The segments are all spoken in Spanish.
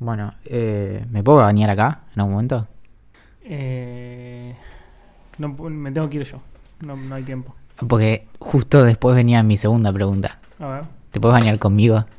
Bueno, eh, ¿me puedo bañar acá en algún momento? Eh, no, me tengo que ir yo. No, no hay tiempo. Porque justo después venía mi segunda pregunta. A ver. ¿Te puedes bañar conmigo?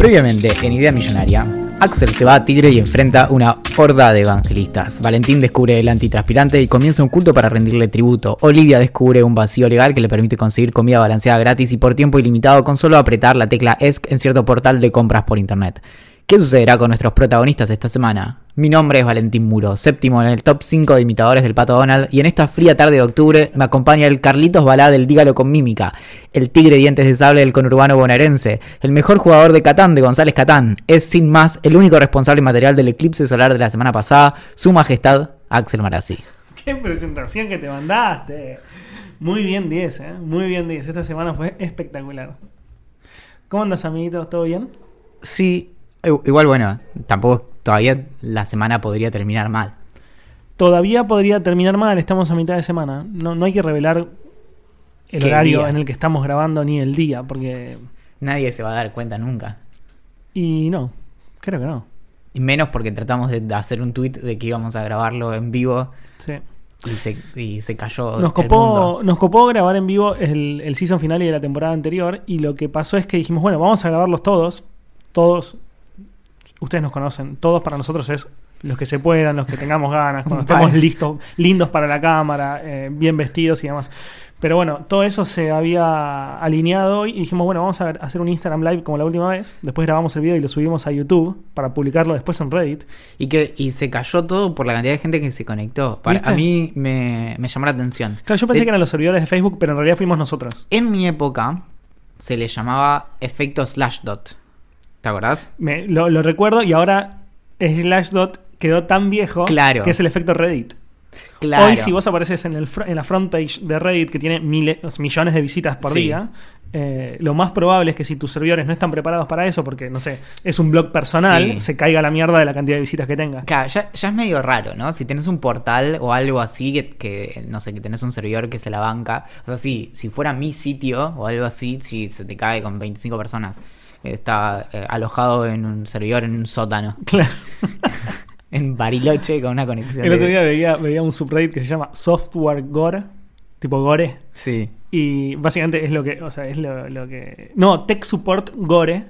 Previamente, en Idea Millonaria, Axel se va a Tigre y enfrenta una horda de evangelistas. Valentín descubre el antitranspirante y comienza un culto para rendirle tributo. Olivia descubre un vacío legal que le permite conseguir comida balanceada gratis y por tiempo ilimitado con solo apretar la tecla ESC en cierto portal de compras por internet. ¿Qué sucederá con nuestros protagonistas esta semana? Mi nombre es Valentín Muro, séptimo en el top 5 de imitadores del Pato Donald, y en esta fría tarde de octubre me acompaña el Carlitos Balá del Dígalo con Mímica, el Tigre Dientes de Sable del conurbano bonaerense, el mejor jugador de Catán de González Catán, es sin más el único responsable material del eclipse solar de la semana pasada, su majestad Axel Marazzi. ¡Qué presentación que te mandaste! Muy bien 10, ¿eh? Muy bien 10. Esta semana fue espectacular. ¿Cómo andas, amiguito? ¿Todo bien? Sí, Igual, bueno, tampoco todavía la semana podría terminar mal. Todavía podría terminar mal, estamos a mitad de semana. No, no hay que revelar el horario en el que estamos grabando ni el día, porque... Nadie se va a dar cuenta nunca. Y no, creo que no. Y menos porque tratamos de hacer un tweet de que íbamos a grabarlo en vivo. Sí. Y se, y se cayó. Nos copó, nos copó grabar en vivo el, el season final de la temporada anterior. Y lo que pasó es que dijimos, bueno, vamos a grabarlos todos. Todos ustedes nos conocen, todos para nosotros es los que se puedan, los que tengamos ganas, cuando estemos listos, lindos para la cámara, eh, bien vestidos y demás. Pero bueno, todo eso se había alineado y dijimos, bueno, vamos a hacer un Instagram Live como la última vez. Después grabamos el video y lo subimos a YouTube para publicarlo después en Reddit. Y que y se cayó todo por la cantidad de gente que se conectó. Para, a mí me, llamó la atención. Claro, yo pensé que eran los servidores de Facebook, pero en realidad fuimos nosotros. En mi época se le llamaba efecto slash dot. ¿Te acordás? Me, lo, recuerdo y ahora Slashdot quedó tan viejo claro. que es el efecto Reddit. Claro. Hoy, si vos apareces en, el, en la front page de Reddit, que tiene miles, millones de visitas por día, eh, lo más probable es que si tus servidores no están preparados para eso, porque, no sé, es un blog personal, se caiga la mierda de la cantidad de visitas que tenga. Claro, ya, es medio raro, ¿no? Si tenés un portal o algo así, que, no sé, que tenés un servidor que se la banca. O sea, si, si fuera mi sitio o algo así, si se te cae con 25 personas está eh, alojado en un servidor en un sótano. Claro. en Bariloche con una conexión. El otro día veía, un subreddit que se llama Software Gore, tipo Gore. Sí. Y básicamente es lo que, o sea, es lo, lo que... No, Tech Support Gore,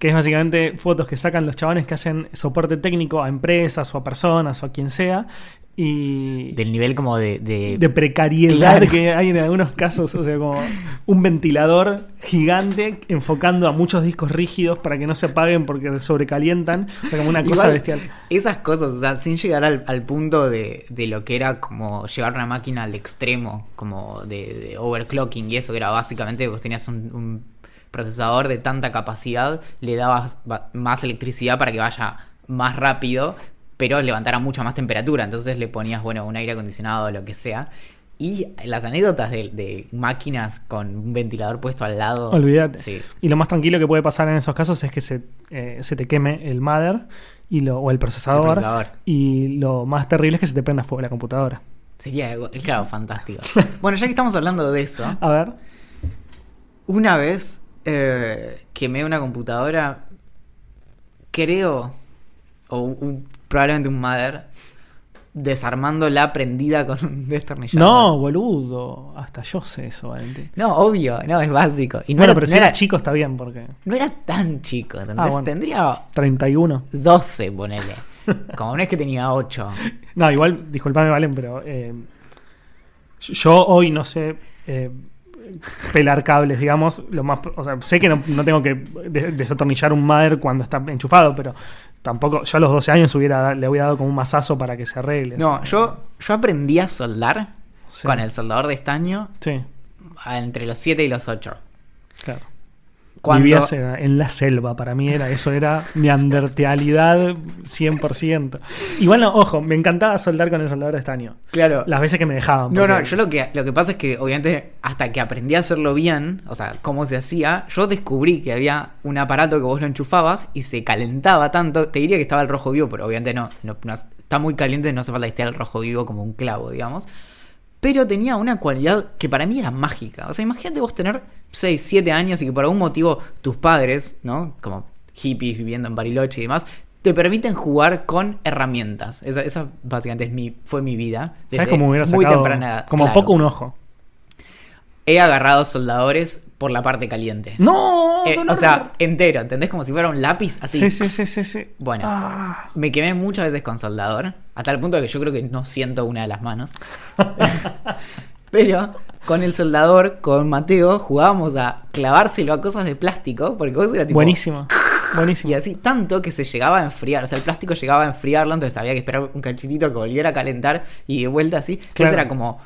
que es básicamente fotos que sacan los chavales que hacen soporte técnico a empresas o a personas o a quien sea, y del nivel como de, de, precariedad que hay en algunos casos, o sea, como un ventilador gigante enfocando a muchos discos rígidos para que no se apaguen porque sobrecalientan, o sea, como una cosa bestial. Esas cosas, o sea, sin llegar al, punto de, lo que era como llevar una máquina al extremo, como de, overclocking y eso, que era básicamente vos tenías un, un procesador de tanta capacidad, le dabas más electricidad para que vaya más rápido, pero levantara mucha más temperatura. Entonces le ponías, bueno, un aire acondicionado o lo que sea. Y las anécdotas de, máquinas con un ventilador puesto al lado. Olvídate. Y lo más tranquilo que puede pasar en esos casos es que se, eh, te queme el mother y lo, o el procesador, Y lo más terrible es que se te prenda fuego la computadora. Sería, claro, fantástico. bueno, ya que estamos hablando de eso. A ver. Una vez eh, quemé una computadora, creo, o un probablemente un Mother, desarmándola prendida con un destornillador. No, boludo. Hasta yo sé eso, Valentín. No, obvio, no, es básico. Y no bueno, pero si era chico está bien, porque. No era tan chico, ah, Tendría. 31. 12, ponele. Como no es que tenía 8. No, igual, disculpame, Valen, pero. Eh, yo hoy no sé. Eh, pelar cables, digamos. Lo más, o sea, sé que no, no tengo que des- desatornillar un mother cuando está enchufado, pero tampoco, yo a los 12 años hubiera, le hubiera dado como un mazazo para que se arregle. No, yo, yo aprendí a soldar Sí. con el soldador de estaño Sí, entre los 7 y los 8. claro. Cuando, Vivías en, en la selva, para mí era, eso era neandertalidad 100%. Igual, no, ojo, me encantaba soldar con el soldador de estaño. Claro. Las veces que me dejaban. No, no, yo lo que, lo que pasa es que obviamente hasta que aprendí a hacerlo bien, o sea, cómo se hacía, yo descubrí que había un aparato que vos lo enchufabas y se calentaba tanto, te diría que estaba el rojo vivo, pero obviamente no, no- no- está muy caliente, no hace falta que esté el rojo vivo como un clavo, digamos. Pero tenía una cualidad que para mí era mágica. O sea, imagínate vos tener 6, 7 años y que por algún motivo tus padres, ¿no? Como hippies viviendo en Bariloche y demás, te permiten jugar con herramientas. Esa, esa básicamente es mi, fue mi vida. ¿Sabes cómo hubiera muy sacado? temprana como Claro. poco un ojo. He agarrado soldadores por la parte caliente. ¡No! Eh, o sea, entero, ¿entendés? Como si fuera un lápiz así. Sí, sí, sí, sí, sí. Bueno. Ah. Me quemé muchas veces con soldador, hasta el punto de que yo creo que no siento una de las manos. Pero con el soldador, con Mateo, jugábamos a clavárselo a cosas de plástico, porque vos era tipo... Buenísimo. Buenísimo. Y así tanto que se llegaba a enfriar, o sea, el plástico llegaba a enfriarlo, entonces había que esperar un cachitito que volviera a calentar y de vuelta así. Entonces Claro. era como,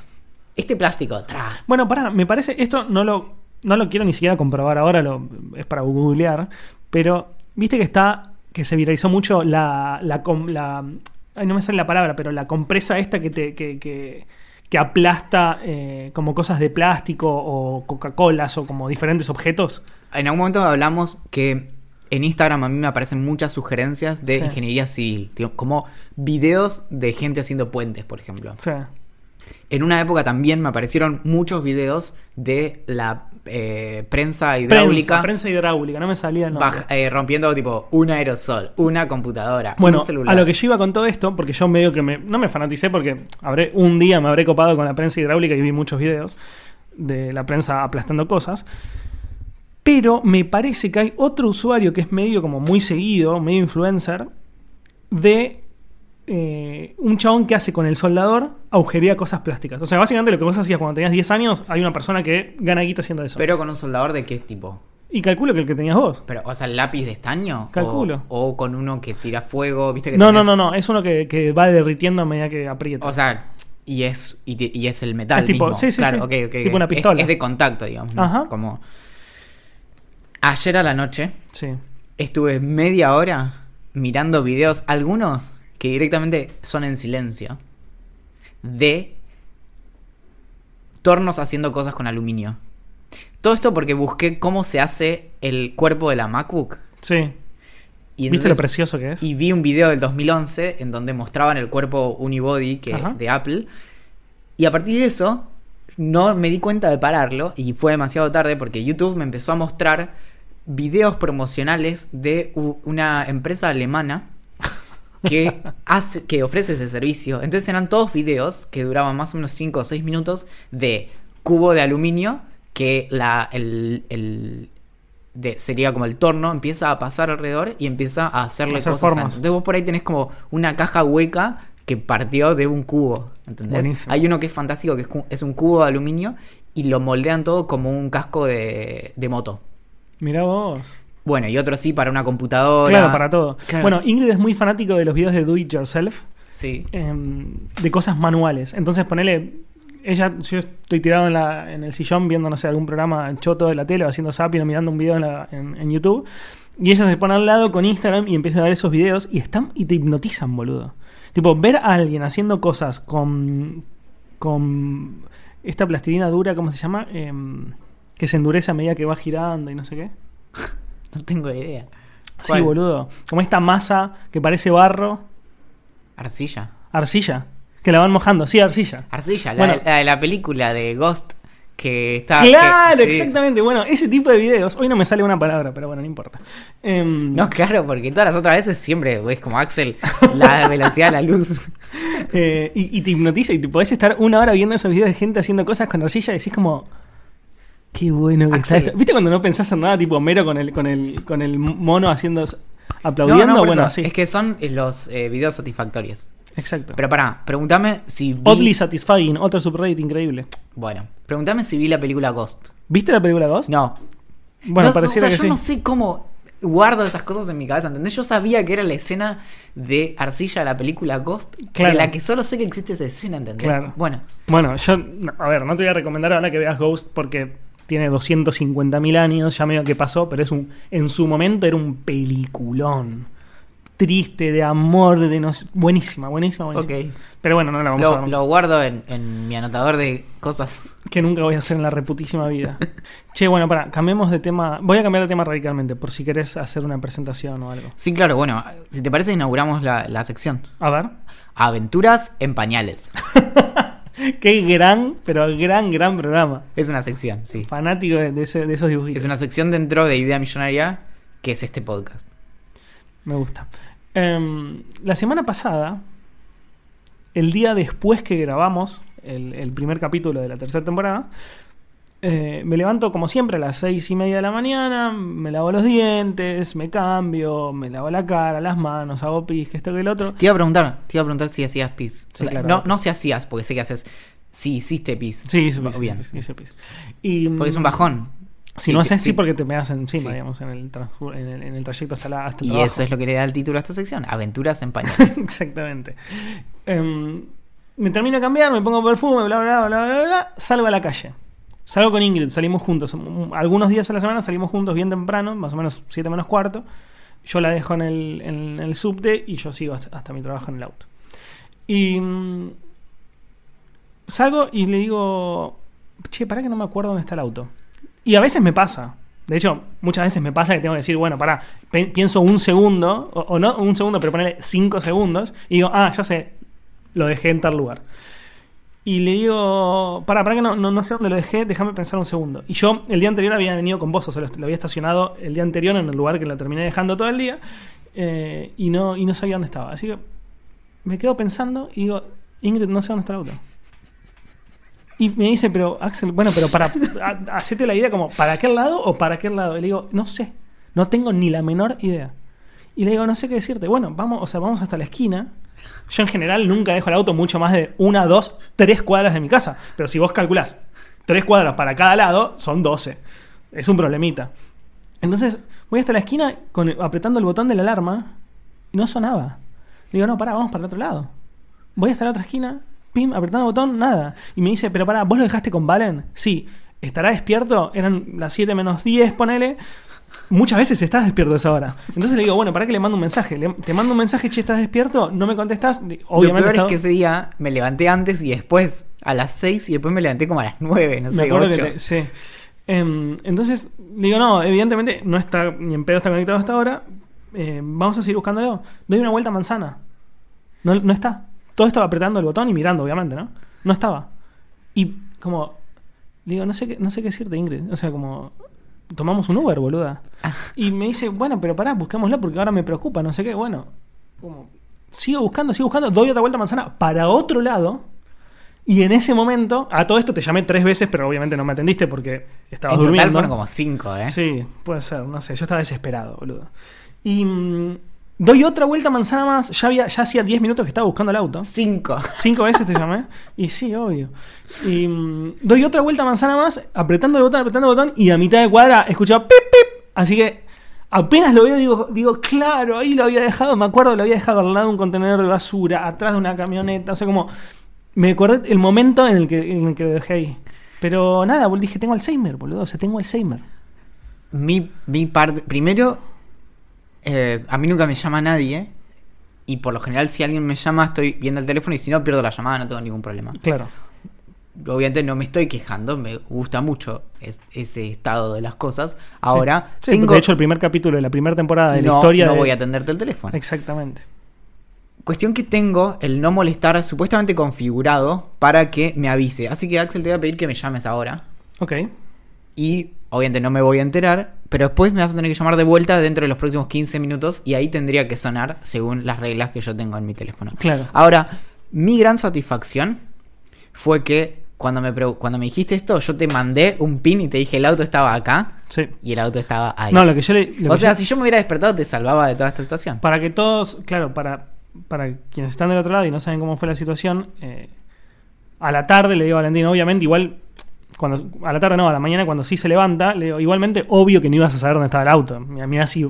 este plástico, tra. Bueno, pará, me parece, esto no lo, no lo quiero ni siquiera comprobar ahora, lo, es para googlear, pero viste que está, que se viralizó mucho la, la, la- ay, no me sale la palabra, pero la compresa esta que te, que, que, que aplasta eh, como cosas de plástico o Coca-Colas o como diferentes objetos. En algún momento hablamos que en Instagram a mí me aparecen muchas sugerencias de Sí. ingeniería civil, como videos de gente haciendo puentes, por ejemplo. Sea, En una época también me aparecieron muchos videos de la eh, prensa hidráulica prensa, prensa hidráulica, no me salía el nombre. eh, rompiendo tipo un aerosol, una computadora, Bueno, un celular. a lo que yo iba con todo esto, porque yo medio que me, no me fanaticé porque habré, un día me habré copado con la prensa hidráulica y vi muchos videos de la prensa aplastando cosas. Pero me parece que hay otro usuario que es medio como muy seguido, medio influencer, de eh, un chabón que hace con el soldador agujería cosas plásticas. O sea, básicamente lo que vos hacías cuando tenías 10 años, hay una persona que gana guita haciendo eso. Pero con un soldador de qué tipo? y calculo que el que tenías vos. Pero, o sea, lápiz de estaño. Calculo. O, o con uno que tira fuego, viste que No, no, tenés- no, no, es uno que, que va derritiendo a medida que aprieta. O sea, y es, y, te- y es el metal. Es tipo- mismo. sí, sí, claro, sí. Tipo una pistola. Es, de contacto, digamos. ¿no? Ajá. Como. Ayer a la noche sí. estuve media hora mirando videos, algunos que directamente son en silencio, de tornos haciendo cosas con aluminio. Todo esto porque busqué cómo se hace el cuerpo de la MacBook. Sí. Y ¿Viste lo precioso que es? y vi un video del 2011 en donde mostraban el cuerpo unibody que, Ajá. de Apple. Y a partir de eso, no me di cuenta de pararlo y fue demasiado tarde porque YouTube me empezó a mostrar videos promocionales de una empresa alemana que, hace, que ofrece ese servicio. Entonces eran todos videos que duraban más o menos 5 o 6 minutos de cubo de aluminio que la, el, el- de- sería como el torno empieza a pasar alrededor y empieza a hacerle Hacer cosas. formas. Entonces vos por ahí tenés como una caja hueca que partió de un cubo. ¿Entendés? Buenísimo. Hay uno que es fantástico, que es, es un cubo de aluminio y lo moldean todo como un casco de, de moto. Mirá vos. Bueno, y otro sí para una computadora. Claro, para todo. Claro. Bueno, Ingrid es muy fanático de los videos de Do It Yourself, Sí. em, de cosas manuales. Entonces, ponele. Ella, yo estoy tirado en, la, en el sillón viendo, no sé, algún programa choto de la tele o haciendo zapping o mirando un video en, la- en- en YouTube. Y ella se pone al lado con Instagram y empieza a ver esos videos y están y te hipnotizan, boludo. Tipo, ver a alguien haciendo cosas con. con esta plastilina dura, ¿cómo se llama? Em, que se endurece a medida que va girando y no sé qué. No tengo idea. Sí, boludo. Como esta masa que parece barro, Arcilla. arcilla. Que la van mojando, sí, arcilla. Arcilla, la, Bueno. la de la película de Ghost que está. claro, que- sí. exactamente. Bueno, ese tipo de videos. Hoy no me sale una palabra, pero bueno, no importa. Em, No, claro, porque todas las otras veces siempre ves como Axel la velocidad de la luz. eh, y, y te hipnotiza y te podés estar una hora viendo esos videos de gente haciendo cosas con arcilla y decís como. Qué bueno que está esto. ¿Viste cuando no pensás en nada, tipo mero con el, con el, con el mono haciendo. No, aplaudiendo? no, por bueno, así. Es que son eh, los eh, videos satisfactorios. Exacto. Pero pará, pregúntame si vi... Oddly Satisfying, otro subreddit increíble. Bueno, pregúntame si vi la película Ghost. ¿Viste la película Ghost? No. Bueno, No, pareciera o sea, que yo sí. no sé cómo guardo esas cosas en mi cabeza, ¿entendés? Yo sabía que era la escena de Arcilla de la película Ghost, Claro. de la que solo sé que existe esa escena, ¿entendés? Claro. Bueno, Bueno, yo, no, a ver, no te voy a recomendar ahora que veas Ghost porque tiene 250.000 años, ya medio que pasó, pero es un, en su momento era un peliculón. Triste, de amor, de no sé- buenísima, buenísima, buenísima. ok. Pero bueno, no la vamos a Lo, dar. lo guardo en, en mi anotador de cosas. Que nunca voy a hacer en la reputísima vida. che, bueno, para, cambiemos de tema. Voy a cambiar de tema radicalmente, por si querés hacer una presentación o algo. Sí, claro, bueno, si te parece inauguramos la, la sección. A ver. Aventuras en pañales. Qué gran, pero gran, gran programa. Es una sección, sí. Fanático de, ese- de esos dibujitos. Es una sección dentro de Idea Millonaria, que es este podcast. Me gusta. Em, la semana pasada, el día después que grabamos el, el primer capítulo de la tercera temporada, eh, me levanto como siempre a las seis y media de la mañana, me lavo los dientes, me cambio, me lavo la cara, las manos, hago pis, que esto que el otro. Te iba a preguntar, te iba a preguntar si hacías pis. O Sí, sea, claro. no, no si hacías, porque sé que haces. Si hiciste pis. Sí, hice pis, Bien. hice pis, hice pis. Y, Porque es un bajón. Si Sí, no haces sí, sí. porque te me hacen encima, Sí. digamos, en el, en el, en el trayecto hasta, la, hasta el Y trabajo. eso es lo que le da el título a esta sección: Aventuras en pañales. Exactamente. Em, me termino de cambiar, me pongo perfume, bla, bla, bla, bla, bla, salgo a la calle. Salgo con Ingrid, salimos juntos. Algunos días a la semana salimos juntos bien temprano, más o menos 7 menos cuarto. Yo la dejo en el, subte y yo sigo hasta, mi trabajo en el auto. Y mm, salgo y le digo, che, para que no me acuerdo dónde está el auto. Y a veces me pasa. De hecho, muchas veces me pasa que tengo que decir, bueno, pará, pienso un segundo, o, no un segundo, pero ponerle cinco segundos, y digo, ah, ya sé, lo dejé en tal lugar. Y le digo, pará, pará que no, no, no sé dónde lo dejé, déjame pensar un segundo. Y yo el día anterior había venido con vos, o sea, lo, había estacionado el día anterior en el lugar que lo terminé dejando todo el día, eh, y, no, y no sabía dónde estaba. Así que me quedo pensando y digo, Ingrid, no sé dónde está el auto. Y me dice, pero Axel, bueno, pero para, ha- hacete la idea como, ¿para aquel lado o para aquel lado? Y le digo, no sé, no tengo ni la menor idea. Y le digo, no sé qué decirte. Bueno, vamos, o sea, vamos hasta la esquina. Yo en general nunca dejo el auto mucho más de una, dos, tres cuadras de mi casa. Pero si vos calculás tres cuadras para cada lado, son 12. Es un problemita. Entonces, voy hasta la esquina con, apretando el botón de la alarma y no sonaba. Digo, no, pará, vamos para el otro lado. Voy hasta la otra esquina, pim, apretando el botón, nada. Y me dice, pero pará, ¿vos lo dejaste con Valen? Sí. ¿Estará despierto? Eran las 7 menos 10, ponele. Muchas veces estás despierto a esa hora. Entonces le digo, bueno, para que le mando un mensaje. Le- te mando un mensaje, che, ¿estás despierto? No me contestas. Obviamente. lo peor estaba- es que ese día me levanté antes y después a las 6 y después me levanté como a las 9, no sé, acuerdo 8. que te- sí. Em, entonces, digo, no, evidentemente no está, ni en pedo está conectado hasta ahora. Eh, vamos a seguir buscándolo. Doy una vuelta a manzana. No, no está. Todo estaba apretando el botón y mirando, obviamente, ¿no? No estaba. Y como, digo, no sé qué, no sé qué decirte, Ingrid. O sea, como, tomamos un Uber, boluda. Y me dice, bueno, pero pará, busquémoslo porque ahora me preocupa, no sé qué. Bueno, como, sigo buscando, sigo buscando, doy otra vuelta a manzana para otro lado. Y en ese momento, a todo esto te llamé tres veces, pero obviamente no me atendiste porque estabas En total durmiendo. fueron como 5, ¿eh? Sí, puede ser, no sé, yo estaba desesperado, boludo. Y mm, doy otra vuelta a manzana más, ya, había, ya hacía 10 minutos que estaba buscando el auto. 5. Cinco veces te llamé. Y sí, obvio. Y mm, doy otra vuelta a manzana más, apretando el botón, apretando el botón, y a mitad de cuadra escuchaba pip, pip. Así que apenas lo veo, digo, digo, claro, ahí lo había dejado. Me acuerdo, lo había dejado al lado de un contenedor de basura, atrás de una camioneta. O sea, como. Me acordé el momento en el que, en el que lo dejé ahí. Pero nada, dije, tengo Alzheimer, boludo. O sea, tengo Alzheimer. Mi, mi parte. Primero, eh, a mí nunca me llama nadie. Y por lo general, si alguien me llama, estoy viendo el teléfono y si no, pierdo la llamada, no tengo ningún problema. Claro. Obviamente no me estoy quejando, me gusta mucho es- ese estado de las cosas. Ahora, Sí, tengo. de hecho, el primer capítulo de la primera temporada de la historia. no de- voy a atenderte el teléfono. Exactamente. Cuestión que tengo el no molestar supuestamente configurado para que me avise. Así que Axel te voy a pedir que me llames ahora. Ok. Y obviamente no me voy a enterar, pero después me vas a tener que llamar de vuelta dentro de los próximos 15 minutos y ahí tendría que sonar según las reglas que yo tengo en mi teléfono. Claro. Ahora, mi gran satisfacción fue que cuando me, cuando me dijiste esto, yo te mandé un pin y te dije el auto estaba acá Sí. y el auto estaba ahí. No, lo que yo le. lo o que sea, yo- si yo me hubiera despertado te salvaba de toda esta situación. Para que todos, claro, para, para quienes están del otro lado y no saben cómo fue la situación, eh, a la tarde le digo a Valentín, obviamente, igual, cuando, a la tarde no, a la mañana cuando sí se levanta, le digo, igualmente, obvio que no ibas a saber dónde estaba el auto. Mira si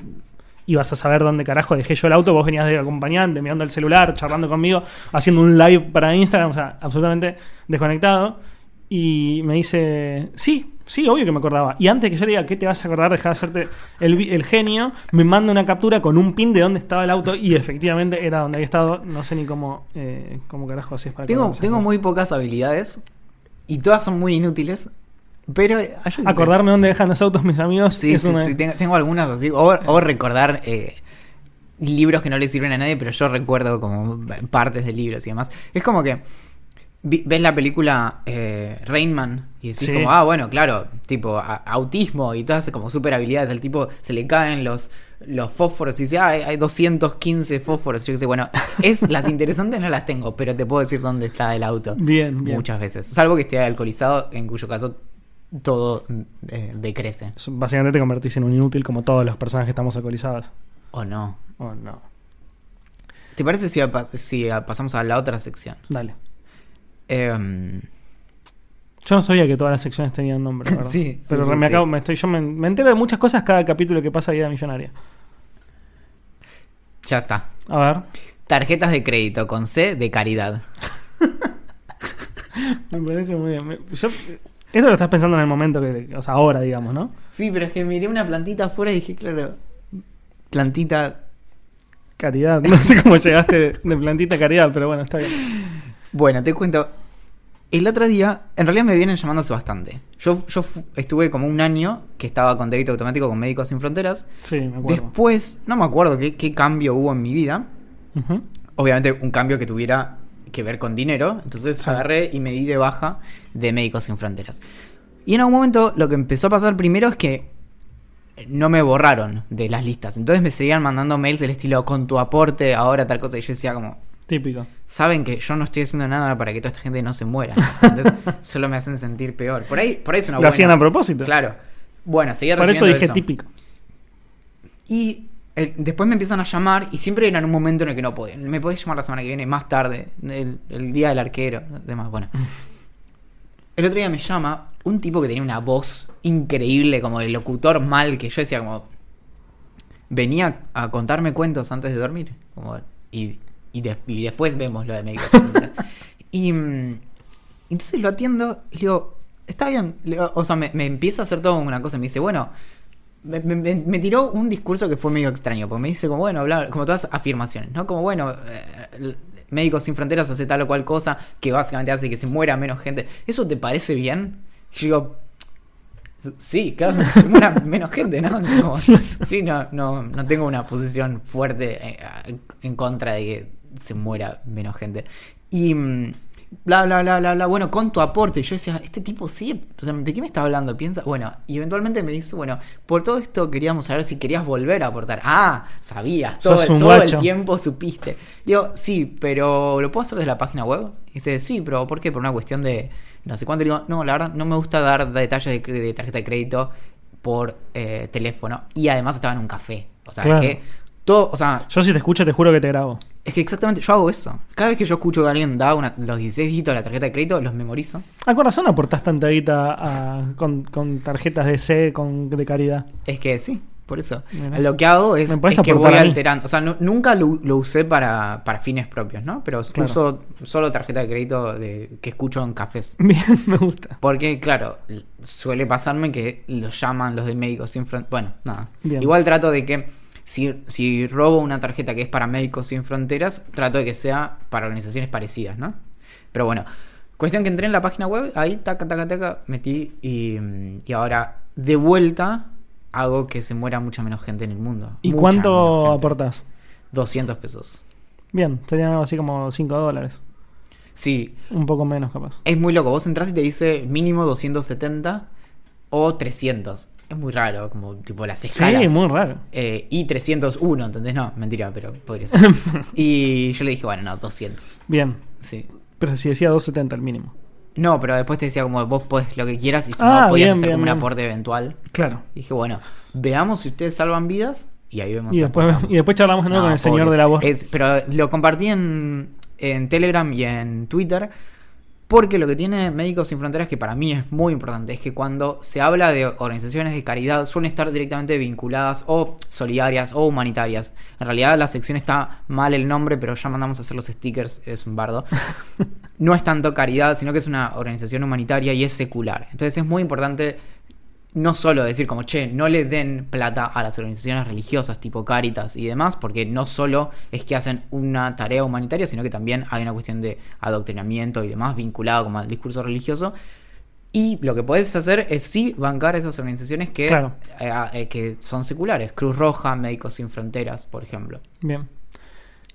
ibas a saber dónde carajo dejé yo el auto, vos venías de acompañante, mirando el celular, charlando conmigo, haciendo un live para Instagram, o sea, absolutamente desconectado. Y me dice, sí, sí, obvio que me acordaba. Y antes que yo le diga, ¿qué te vas a acordar? Dejar de hacerte el, genio, me manda una captura con un pin de dónde estaba el auto y efectivamente era donde había estado. No sé ni cómo, eh, cómo carajo así es para Tengo, tengo muy pocas habilidades y todas son muy inútiles. Pero eh. Acordarme dónde dejan los autos mis amigos. Sí, sí, una- sí, tengo, tengo algunas así. O, o recordar eh, libros que no le sirven a nadie, pero yo recuerdo como partes de libros y demás. Es como que ves la película eh, Rainman y decís Sí. como, ah, bueno, claro, tipo a- autismo y todas como super habilidades. El tipo se le caen los, los fósforos y dice, ah, hay, hay 215 fósforos. Yo qué sé, bueno, es, las interesantes no las tengo, pero te puedo decir dónde está el auto. Bien, bien. Muchas veces. Salvo que esté alcoholizado, en cuyo caso todo eh, decrece. Básicamente te convertís en un inútil como todas las personas que estamos alcoholizadas. ¿O no? Oh, no. ¿Te parece si, si a- pasamos a la otra sección? Dale. Em, Yo no sabía que todas las secciones tenían nombre, ¿verdad? Sí, sí, Pero sí, me, sí. acabo, me, estoy, yo me, me entero de muchas cosas cada capítulo que pasa Vida Millonaria. Ya está. A ver. Tarjetas de crédito con C de caridad. Me parece muy bien. Yo- esto lo estás pensando en el momento que. O sea, ahora, digamos, ¿no? Sí, pero es que miré una plantita afuera y dije, claro, plantita. Caridad. No sé cómo llegaste de plantita a caridad, pero bueno, está bien. Bueno, te cuento. El otro día, en realidad me vienen llamándose bastante. Yo, yo estuve como un año que estaba con débito automático con Médicos Sin Fronteras. Sí, me acuerdo. Después, no me acuerdo qué, qué cambio hubo en mi vida. Obviamente un cambio que tuviera que ver con dinero. Entonces Sí. agarré y me di de baja de Médicos Sin Fronteras. Y en algún momento lo que empezó a pasar primero es que no me borraron de las listas. Entonces me seguían mandando mails del estilo con tu aporte, ahora tal cosa. Y yo decía como, Típico. Saben que yo no estoy haciendo nada para que toda esta gente no se muera. Entonces solo me hacen sentir peor. Por ahí, por ahí es una Lo buena. hacían a propósito. Claro. Bueno, seguía Por eso dije típico. y eh, después me empiezan a llamar y siempre era en un momento en el que no podía. Me podés llamar la semana que viene, más tarde, el, el día del arquero, demás. Bueno. El otro día me llama un tipo que tenía una voz increíble, como el locutor mal, que yo decía como... Venía a contarme cuentos antes de dormir. Como, y, y, de- y después vemos lo de médicos. Sin Fronteras. y mm, entonces lo atiendo y le digo, está bien. Digo, o sea, me, me empieza a hacer todo una cosa. Me dice, bueno, me, me- me- me tiró un discurso que fue medio extraño, porque me dice como, bueno, hablar, como todas afirmaciones, ¿no? Como, bueno, eh, Médicos Sin Fronteras hace tal o cual cosa que básicamente hace que se muera menos gente. ¿Eso te parece bien? Y yo digo, sí, cada vez se muera menos gente, ¿no? Como, sí, no, no, no tengo una posición fuerte eh, en contra de que se muera menos gente. Y mm, bla, bla, bla, bla, bla. Bueno, con tu aporte. Yo decía, este tipo sí, o sea, ¿de qué me está hablando? Piensa, bueno, y eventualmente me dice, bueno, por todo esto queríamos saber si querías volver a aportar. Ah, sabías, todo, todo el tiempo supiste. Digo, sí, pero ¿lo puedo hacer desde la página web? Y dice, sí, pero ¿por qué? Por una cuestión de no sé cuánto. Digo, no, la verdad, no me gusta dar detalles de, tarjeta de crédito por eh, teléfono. Y además estaba en un café. O sea, Claro. que todo, o sea, Yo si te escucho te juro que te grabo. Es que exactamente yo hago eso. Cada vez que yo escucho que alguien da una- los 16 dígitos de la tarjeta de crédito, los memorizo. ¿A corazón aportás tanta guita con, con tarjetas de C con, de caridad? Es que sí, por eso. Mira. Lo que hago es, ¿Me podés es que voy alterando. O sea, nu- nunca lo, lo usé para, para fines propios, ¿no? Pero Claro. uso solo tarjeta de crédito de, que escucho en cafés. Bien, me gusta. Porque, claro, suele pasarme que los llaman los de Médicos Sin Fronteras. Bueno, nada. Bien. Igual trato de que si, si robo una tarjeta que es para Médicos Sin Fronteras, trato de que sea para organizaciones parecidas, ¿no? Pero bueno, cuestión que entré en la página web, ahí, taca, taca, taca, metí y, y ahora de vuelta hago que se muera mucha menos gente en el mundo. ¿Y Mucha cuánto aportás? 200 pesos. Bien, serían algo así como 5 dólares. Sí, Un poco menos, capaz. Es muy loco. Vos entras y te dice mínimo 270 o 300. Es muy raro, como tipo las escalas. Sí, muy raro. Eh, y 301, ¿entendés? No, mentira, pero podría ser. y yo le dije, bueno, no, 200. Bien. Sí. Pero si decía 270 el mínimo. No, pero después te decía como vos podés lo que quieras y si Ah, no podías bien, hacer bien, como un aporte eventual. Claro. Y dije, bueno, veamos si ustedes salvan vidas Y ahí vemos Y después, y después charlamos No, con el señor de la voz. Es- pero lo compartí en, en Telegram y en Twitter. Porque lo que tiene Médicos Sin Fronteras, que para mí es muy importante, es que cuando se habla de organizaciones de caridad, suelen estar directamente vinculadas o solidarias o humanitarias. En realidad la sección está mal el nombre, pero ya mandamos a hacer los stickers, es un bardo. No es tanto caridad, sino que es una organización humanitaria y es secular. Entonces es muy importante no solo decir como, che, no le den plata a las organizaciones religiosas tipo Caritas y demás, porque no solo es que hacen una tarea humanitaria, sino que también hay una cuestión de adoctrinamiento y demás vinculado como al discurso religioso. Y lo que puedes hacer es sí bancar esas organizaciones que, Claro. eh, eh, que son seculares. Cruz Roja, Médicos Sin Fronteras, por ejemplo. Bien.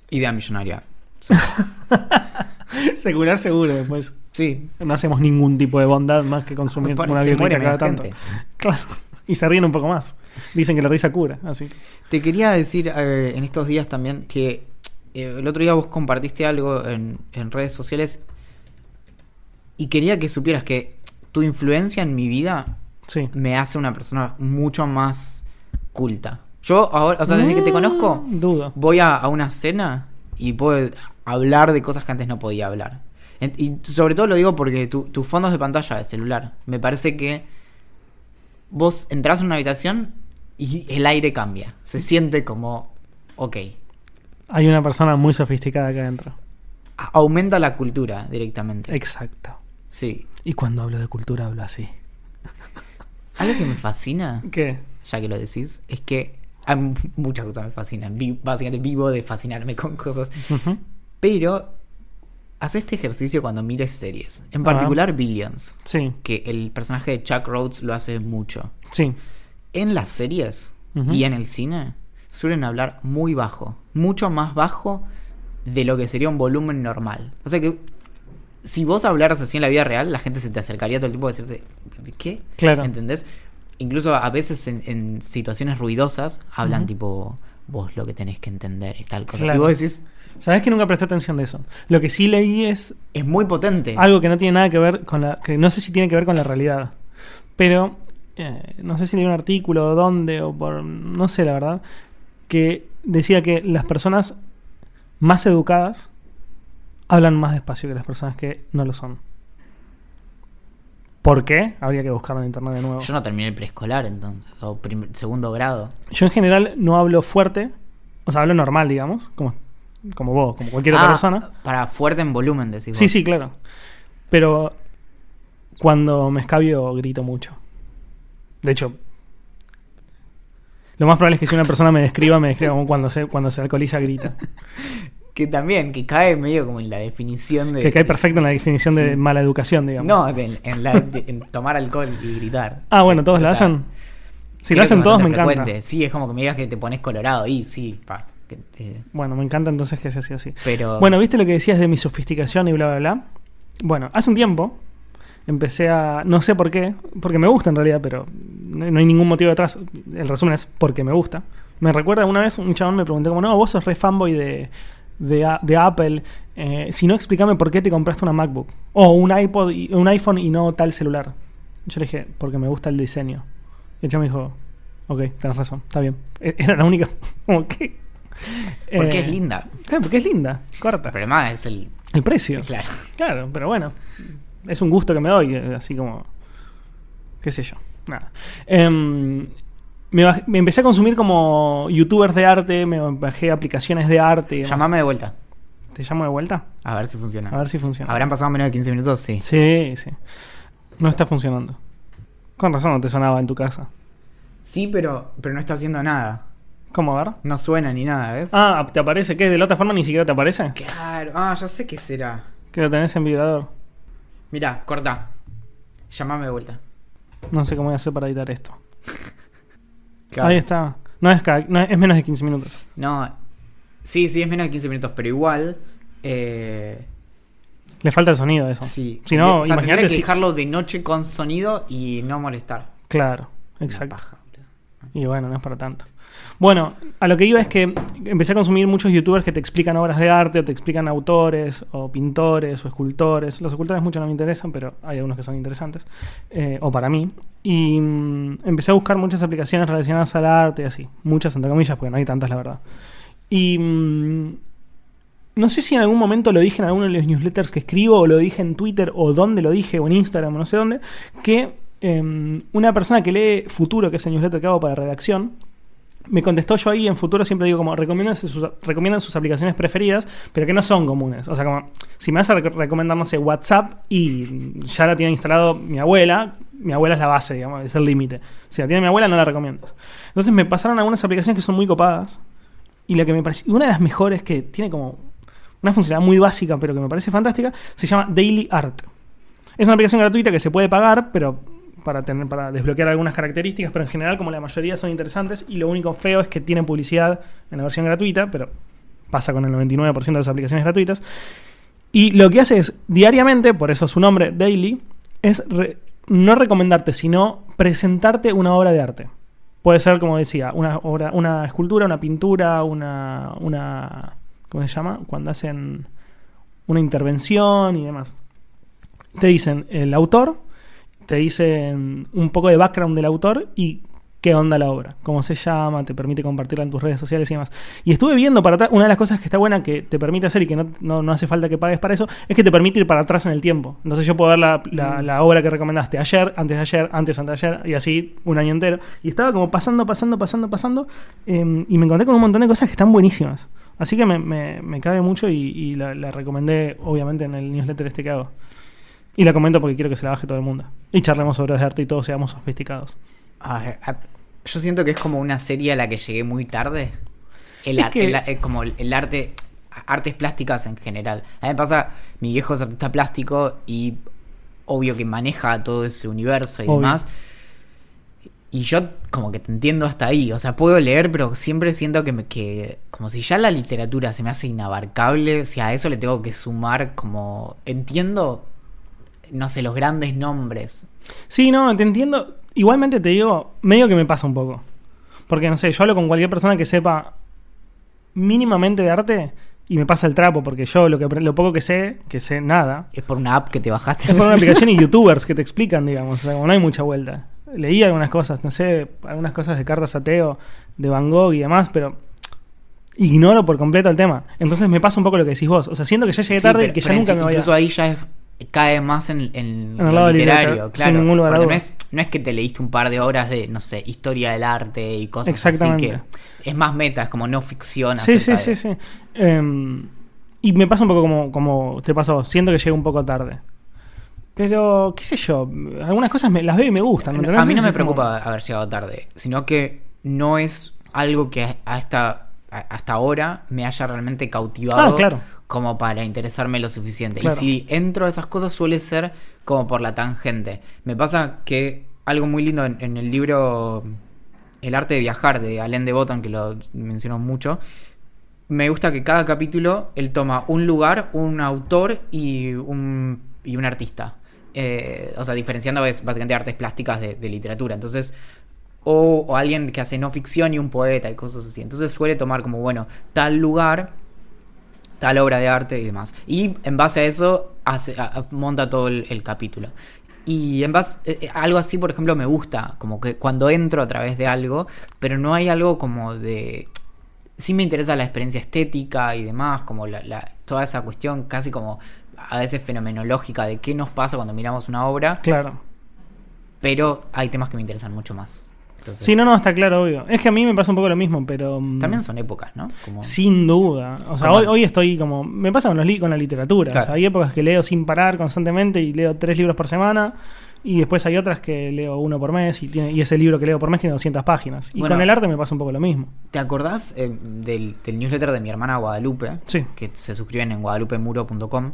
Idea millonaria. Secular seguro, después. Sí. No hacemos ningún tipo de bondad más que consumir una birrita cada tanto. gente. Claro. Y se ríen un poco más. Dicen que la risa cura, así. Te quería decir eh, en estos días también que eh, el otro día vos compartiste algo en, en redes sociales y quería que supieras que tu influencia en mi vida Sí. me hace una persona mucho más culta. Yo ahora, o sea, desde que te conozco, Mm, Dudo. voy a, a una cena y puedo hablar de cosas que antes no podía hablar. Y sobre todo lo digo porque tu- tus fondos de pantalla de celular, me parece que vos entras en una habitación y el aire cambia. Se siente como, ok, Hay una persona muy sofisticada acá adentro. aumenta la cultura directamente. Exacto. Sí. Y cuando hablo de cultura hablo así. Algo que me fascina, ¿Qué? ya que lo decís, es que muchas cosas me fascinan. Vi- básicamente vivo de fascinarme con cosas. Ujú. Pero haz este ejercicio cuando mires series. En Ah. particular Billions. Sí, Que el personaje de Chuck Rhodes lo hace mucho. sí. En las series Ujú. y en el cine suelen hablar muy bajo. Mucho más bajo de lo que sería un volumen normal. O sea que si vos hablaras así en la vida real, la gente se te acercaría todo el tiempo a decirte, ¿de qué? Claro. ¿Entendés? Incluso a veces en, en situaciones ruidosas hablan tipo, vos lo que tenés que entender es tal cosa. Claro. Y vos decís, ¿Sabes que nunca presté atención de eso? Lo que sí leí es es muy potente. algo que no tiene nada que ver con la. que no sé si tiene que ver con la realidad. Pero eh, no sé si leí un artículo o dónde o por. no sé la verdad. Que decía que las personas más educadas hablan más despacio que las personas que no lo son. ¿Por qué? Habría que buscarlo en internet de nuevo. Yo no terminé el preescolar entonces, o segundo grado. Yo en general no hablo fuerte, o sea, hablo normal, digamos, como, como vos, como cualquier otra Ah, persona. Para fuerte en volumen, decís Sí, vos. sí, claro. Pero cuando me escabio grito mucho. De hecho, lo más probable es que si una persona me describa, me describa como cuando se, cuando se alcoholiza grita. Que también, que cae medio como en la definición de... Que cae perfecto en la definición de mala educación, digamos. No, en, la- de- en tomar alcohol y gritar. Ah, bueno, todos O lo sea, hacen. Si lo hacen todos, me encanta. Sí, es como que me digas que te pones colorado. Y sí, pa. que, eh, Bueno, me encanta entonces que sea así así. pero... Bueno, ¿viste lo que decías de mi sofisticación y bla, bla, bla? Bueno, hace un tiempo empecé a... No sé por qué, porque me gusta en realidad, pero no, no hay ningún motivo detrás. El resumen es porque me gusta. Me recuerda una vez un chabón me preguntó como, no, vos sos re fanboy de, de, de Apple. eh, si no, explícame por qué te compraste una MacBook. O un iPod, y- un iPhone y no tal celular. Yo le dije, porque me gusta el diseño. Y el me dijo, ok, tenés razón, está bien. E- Era la única... Como. Porque eh, es linda. Claro, porque es linda, corta. El problema es el... El precio. Claro. Claro, pero bueno. Es un gusto que me doy, eh, así como. qué sé yo. Nada. Em, me, baj- me empecé a consumir como youtubers de arte, me bajé aplicaciones de arte. Llamame de vuelta. ¿Te llamo de vuelta? A ver si funciona. A ver si funciona. ¿Habrán pasado menos de 15 minutos? Sí. Sí, sí. No está funcionando. Con razón no te sonaba en tu casa. Sí, pero, pero no está haciendo nada. ¿Cómo a ver? No suena ni nada, ¿ves? Ah, ¿te aparece? ¿Qué? ¿De la otra forma ni siquiera te aparece? Claro. Ah, ya sé qué será. Que lo tenés en vibrador. Mira, corta. Llamame de vuelta. No sé cómo voy a hacer para editar esto. Claro. Ahí está. No es, cada- no es, es menos de 15 minutos. No. Sí, sí, es menos de 15 minutos, pero igual. Eh, Le falta el sonido a eso. sí. Si no, O sea, imagínate que si- dejarlo de noche con sonido y no molestar. Claro, exacto. paja. Y bueno, no es para tanto. Bueno, a lo que iba es que empecé a consumir muchos youtubers que te explican obras de arte, o te explican autores, o pintores, o escultores. Los escultores mucho no me interesan, pero hay algunos que son interesantes, eh, o para mí. Y mm, empecé a buscar muchas aplicaciones relacionadas al arte y así. Muchas, entre comillas, porque no hay tantas, la verdad. Y mm, no sé si en algún momento lo dije en alguno de los newsletters que escribo, o lo dije en Twitter, o dónde lo dije, o en Instagram, o no sé dónde, que em, una persona que lee Futuro, que es el newsletter que hago para redacción, me contestó yo ahí en futuro siempre digo como recomiendan sus, sus aplicaciones preferidas, pero que no son comunes. O sea, como si me vas a rec- recomendar, no sé, WhatsApp y ya la tiene instalado mi abuela, mi abuela es la base, digamos, es el límite. Si la tiene mi abuela, no la recomiendas. Entonces me pasaron algunas aplicaciones que son muy copadas y la que me parece, una de las mejores que tiene como una funcionalidad muy básica, pero que me parece fantástica, se llama Daily Art. Es una aplicación gratuita que se puede pagar, pero para tener para desbloquear algunas características, pero en general como la mayoría son interesantes y lo único feo es que tiene publicidad en la versión gratuita, pero pasa con el 99% de las aplicaciones gratuitas. Y lo que hace es diariamente, por eso su nombre Daily, es no recomendarte, sino presentarte una obra de arte. Puede ser, como decía, una obra, una escultura, una pintura, una, una ¿cómo se llama? Cuando hacen una intervención y demás. Te dicen el autor, te dicen un poco de background del autor y qué onda la obra, cómo se llama, te permite compartirla en tus redes sociales y demás. Y estuve viendo para atrás, una de las cosas que está buena que te permite hacer y que no, no- no hace falta que pagues para eso, es que te permite ir para atrás en el tiempo. Entonces yo puedo ver la, la- la obra que recomendaste ayer, antes de ayer, antes, antes de ayer, y así un año entero. Y estaba como pasando, pasando, pasando, pasando, eh, y me encontré con un montón de cosas que están buenísimas. Así que me, me, me cabe mucho y, y la, la recomendé, obviamente, en el newsletter este que hago. Y la comento porque quiero que se la baje todo el mundo. Y charlemos sobre obras de arte y todos seamos sofisticados. Yo siento que es como una serie a la que llegué muy tarde. El Es ar- que- el eh, como el, el arte, artes plásticas en general. A mí me pasa, mi viejo es artista plástico y obvio que maneja todo ese universo y Obvio. demás. Y yo como que te entiendo hasta ahí. O sea, puedo leer, pero siempre siento que, me, que como si ya la literatura se me hace inabarcable, si a eso le tengo que sumar como... Entiendo, no sé, los grandes nombres. Sí, no, te entiendo. Igualmente te digo, medio que me pasa un poco. Porque no sé, yo hablo con cualquier persona que sepa mínimamente de arte y me pasa el trapo, porque yo lo, que, lo poco que sé, que sé nada, Es por una app que te bajaste. es por una aplicación y youtubers que te explican, digamos. O sea, como no hay mucha vuelta. Leí algunas cosas, no sé, algunas cosas de cartas ateo, de Van Gogh y demás, pero ignoro por completo el tema. Entonces me pasa un poco lo que decís vos. O sea, siento que ya llegué Sí, tarde pero- y que ya nunca me voy a... Incluso ahí ya es- cae más en, en En el lo literario, claro. porque no es, no es que te leíste un par de horas de, no sé, historia del arte y cosas Exactamente. así que es más meta, es como no ficción. Sí, sí, sí, sí. Em, y me pasa un poco como, como te pasó. Siento que llegué un poco tarde. Pero, qué sé yo, algunas cosas me, las veo y me gustan. A mí no me como- preocupa haber llegado tarde, sino que no es algo que a esta, a- hasta ahora me haya realmente cautivado Ah, claro. Como para interesarme lo suficiente. Claro. Y si entro a esas cosas suele ser como por la tangente. Me pasa que algo muy lindo en, en el libro El arte de viajar de Alain de Botton, que lo mencionó mucho, me gusta que cada capítulo él toma un lugar, un autor y un, y un artista. Eh, o sea, diferenciando es básicamente artes plásticas de, de literatura. Entonces, o, o alguien que hace no ficción y un poeta y cosas así. Entonces suele tomar como, bueno, tal lugar, tal obra de arte y demás. Y en base a eso hace, a- monta todo el, el capítulo. Y en base, eh, eh, algo así, por ejemplo, me gusta, como que cuando entro a través de algo, pero no hay algo como de... Sí me interesa la experiencia estética y demás, como la, la- toda esa cuestión casi como a veces fenomenológica de qué nos pasa cuando miramos una obra, Claro. pero hay temas que me interesan mucho más. Entonces, Sí, no, no, está claro, obvio. Es que a mí me pasa un poco lo mismo, pero. mm, También son épocas, ¿no? Como... Sin duda. O sea, hoy, hoy estoy como. Me pasa con, los li- con la literatura. Claro. O sea, hay épocas que leo sin parar constantemente y leo tres libros por semana. Y después hay otras que leo uno por mes y, tiene, y ese libro que leo por mes tiene 200 páginas. Y Bueno. con el arte me pasa un poco lo mismo. ¿Te acordás eh, del, del newsletter de mi hermana Guadalupe? Sí. Que se suscriben en guadalupemuro.com.